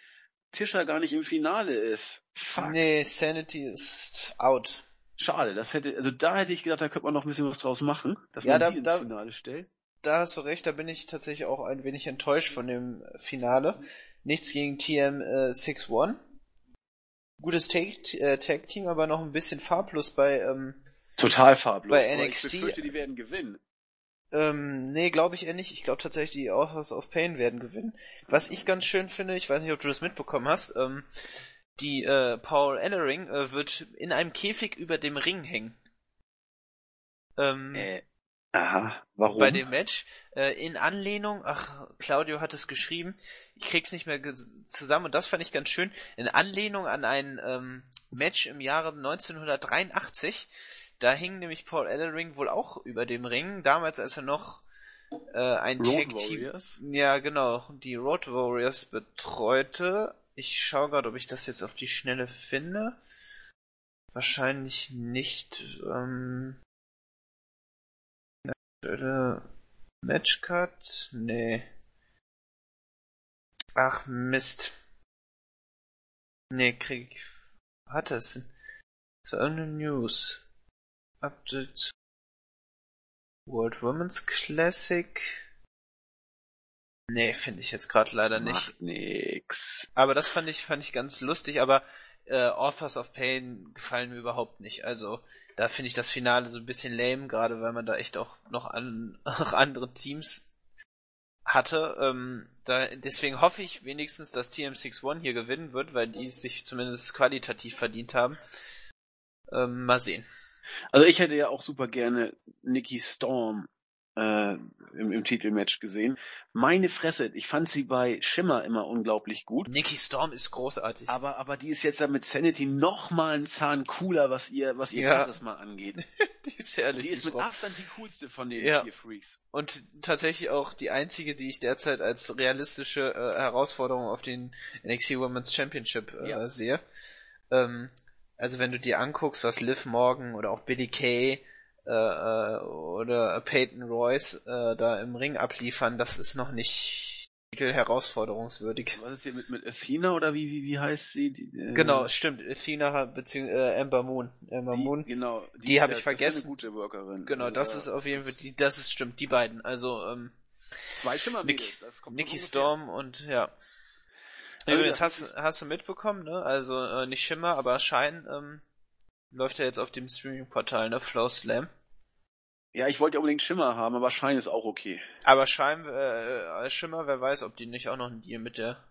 Tischer gar nicht im Finale ist. Fuck. Nee, Sanity ist out. Schade, das hätte, also da hätte ich gedacht, da könnte man noch ein bisschen was draus machen, dass Ja, man da- die ins da- Finale stellt. da hast du recht, da bin ich tatsächlich auch ein wenig enttäuscht von dem Finale. Nichts gegen TM61. Gutes äh, Tag-Team, aber noch ein bisschen farblos bei, ähm, Total farblos. Bei NXT. Ich befürchte, die werden gewinnen. Ähm, nee, glaube ich eher nicht. Ich glaube tatsächlich, die Authors of Pain werden gewinnen. Was ich ganz schön finde, ich weiß nicht, ob du das mitbekommen hast, ähm, die äh, Paul Ellering äh, wird in einem Käfig über dem Ring hängen. Ähm, Äh, aha, warum? bei dem Match. Äh, in Anlehnung, ach, Claudio hat es geschrieben, ich krieg's nicht mehr zusammen und das fand ich ganz schön, in Anlehnung an ein ähm, Match im Jahre 1983. Da hing nämlich Paul Ellering wohl auch über dem Ring, damals als er noch äh, ein Road Tag Team Warriors? ja, genau. Die Road Warriors betreute. Ich schaue gerade, ob ich das jetzt auf die Schnelle finde. Wahrscheinlich nicht. Ähm, aktuelle Matchcard? Nee. Ach, Mist. Nee, krieg ich. Hat es denn? So, irgendeine News. Update. World Women's Classic. Nee, finde ich jetzt gerade leider nicht. Macht nix. Aber das fand ich, fand ich ganz lustig, aber äh, Authors of Pain gefallen mir überhaupt nicht. Also da finde ich das Finale so ein bisschen lame, gerade weil man da echt auch noch an (laughs) auch andere Teams hatte. Ähm, da, deswegen hoffe ich wenigstens, dass TM61 hier gewinnen wird, weil die es sich zumindest qualitativ verdient haben. Ähm, mal sehen. Also ich hätte ja auch super gerne Nikki Storm äh, im, im Titelmatch gesehen. Meine Fresse, ich fand sie bei Shimmer immer unglaublich gut. Nikki Storm ist großartig. Aber, aber die ist jetzt da mit Sanity noch mal einen Zahn cooler, was ihr, was ihr Ja. Charisma angeht. (laughs) die ist herrlich. Die ist mit. Abstand die coolste von den Ja. vier Freaks. Und tatsächlich auch die einzige, die ich derzeit als realistische äh, Herausforderung auf den NXT Women's Championship äh, Ja. sehe. Ähm, also wenn du dir anguckst, was Liv Morgan oder auch Billy Kay äh, äh, oder Peyton Royce äh, da im Ring abliefern, das ist noch nicht herausforderungswürdig. Was ist hier mit, mit Athena oder wie, wie, wie heißt sie? Die, äh, Genau, stimmt. Athena beziehungsweise äh, Amber Moon. Amber die, Moon. Genau. die ist hab ja- ich vergessen. Das ist eine gute Workerin. Genau, Also das da- ist auf jeden Fall die, das ist stimmt, die beiden. Also ähm, Zwei Schimmer Nikki. Storm und ja. Ja, Übrigens, hast, hast du mitbekommen, ne? Also äh, nicht Schimmer, aber Schein ähm, läuft ja jetzt auf dem Streaming-Portal, ne? Flow Slam. Ja, ich wollte ja unbedingt Schimmer haben, aber Schein ist auch okay. Aber Schein, äh, Schimmer, wer weiß, ob die nicht auch noch einen Deal mit der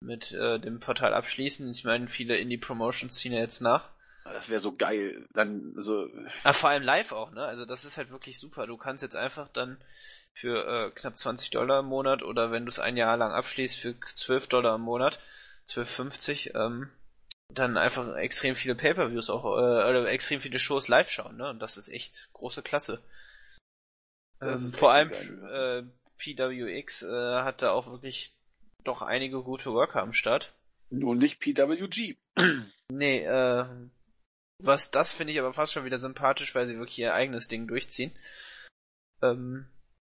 mit äh, dem Portal abschließen. Ich meine, viele Indie-Promotions ziehen ja jetzt nach. Ah, Das wäre so geil. Dann so. Ah, vor allem live auch, ne? Also das ist halt wirklich super. Du kannst jetzt einfach dann für äh, knapp 20 Dollar im Monat oder wenn du es ein Jahr lang abschließt für 12 Dollar im Monat, 12,50, ähm, dann einfach extrem viele Pay-Per-Views auch, äh, oder extrem viele Shows live schauen, ne? Und das ist echt große Klasse. Ähm, vor allem geil, äh, PWX äh, hat da auch wirklich doch einige gute Worker am Start. Nur nicht PWG. (clears throat) Nee, äh, was das finde ich aber fast schon wieder sympathisch, weil sie wirklich ihr eigenes Ding durchziehen. Ähm,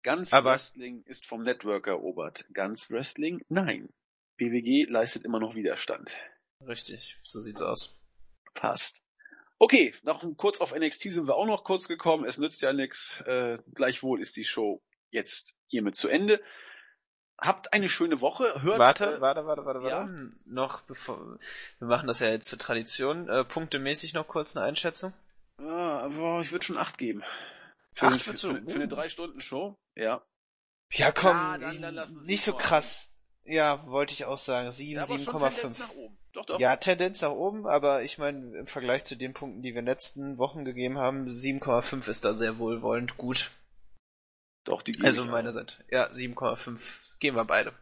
Ganz Aber- Wrestling ist vom Network erobert. Ganz Wrestling? Nein. BWG leistet immer noch Widerstand. Richtig, so sieht's aus. Passt. Okay, noch kurz auf NXT sind wir auch noch kurz gekommen. Es nützt ja nichts. Äh, gleichwohl ist die Show jetzt hiermit zu Ende. Habt eine schöne Woche. Hört, Warte, äh, warte, warte, warte, ja? warte. Noch bevor, wir machen das ja jetzt zur Tradition. Äh, punktemäßig noch kurz eine Einschätzung. Ah, aber ich würde schon acht geben. Für, Acht eine- für, für, für eine drei Stunden Show. Ja. Ja, komm, Ja, dann- dann nicht so sieben krass. Ja, wollte ich auch sagen. 7, ja aber schon 7,5. Tendenz nach oben. Doch, doch. Ja, Tendenz nach oben, aber ich meine, im Vergleich zu den Punkten, die wir in den letzten Wochen gegeben haben, 7,5 ist da sehr wohlwollend gut. Doch, die gebe Also ich auch. meiner Seite. Ja, 7,5. Gehen wir beide.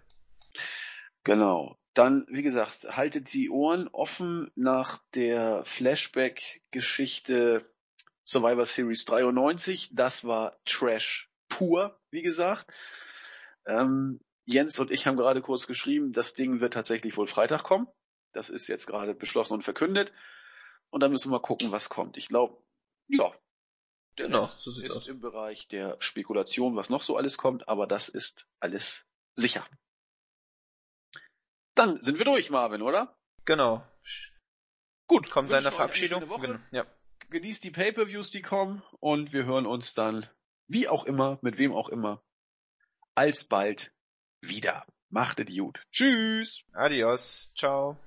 Genau. Dann, wie gesagt, haltet die Ohren offen nach der Flashback-Geschichte Survivor Series 93. Das war Trash pur, wie gesagt. Ähm, Jens und ich haben gerade kurz geschrieben, das Ding wird tatsächlich wohl Freitag kommen. Das ist jetzt gerade beschlossen und verkündet. Und dann müssen wir gucken, was kommt. Ich glaube, ja. Genau, so sieht's ist aus. im Bereich der Spekulation, was noch so alles kommt, aber das ist alles sicher. Dann sind wir durch, Marvin, oder? Genau. Gut, Kommt deine Verabschiedung? Genau. Ja. Genießt die Pay-Per-Views, die kommen und wir hören uns dann, wie auch immer, mit wem auch immer, alsbald wieder. Macht es gut. Tschüss. Adios. Ciao.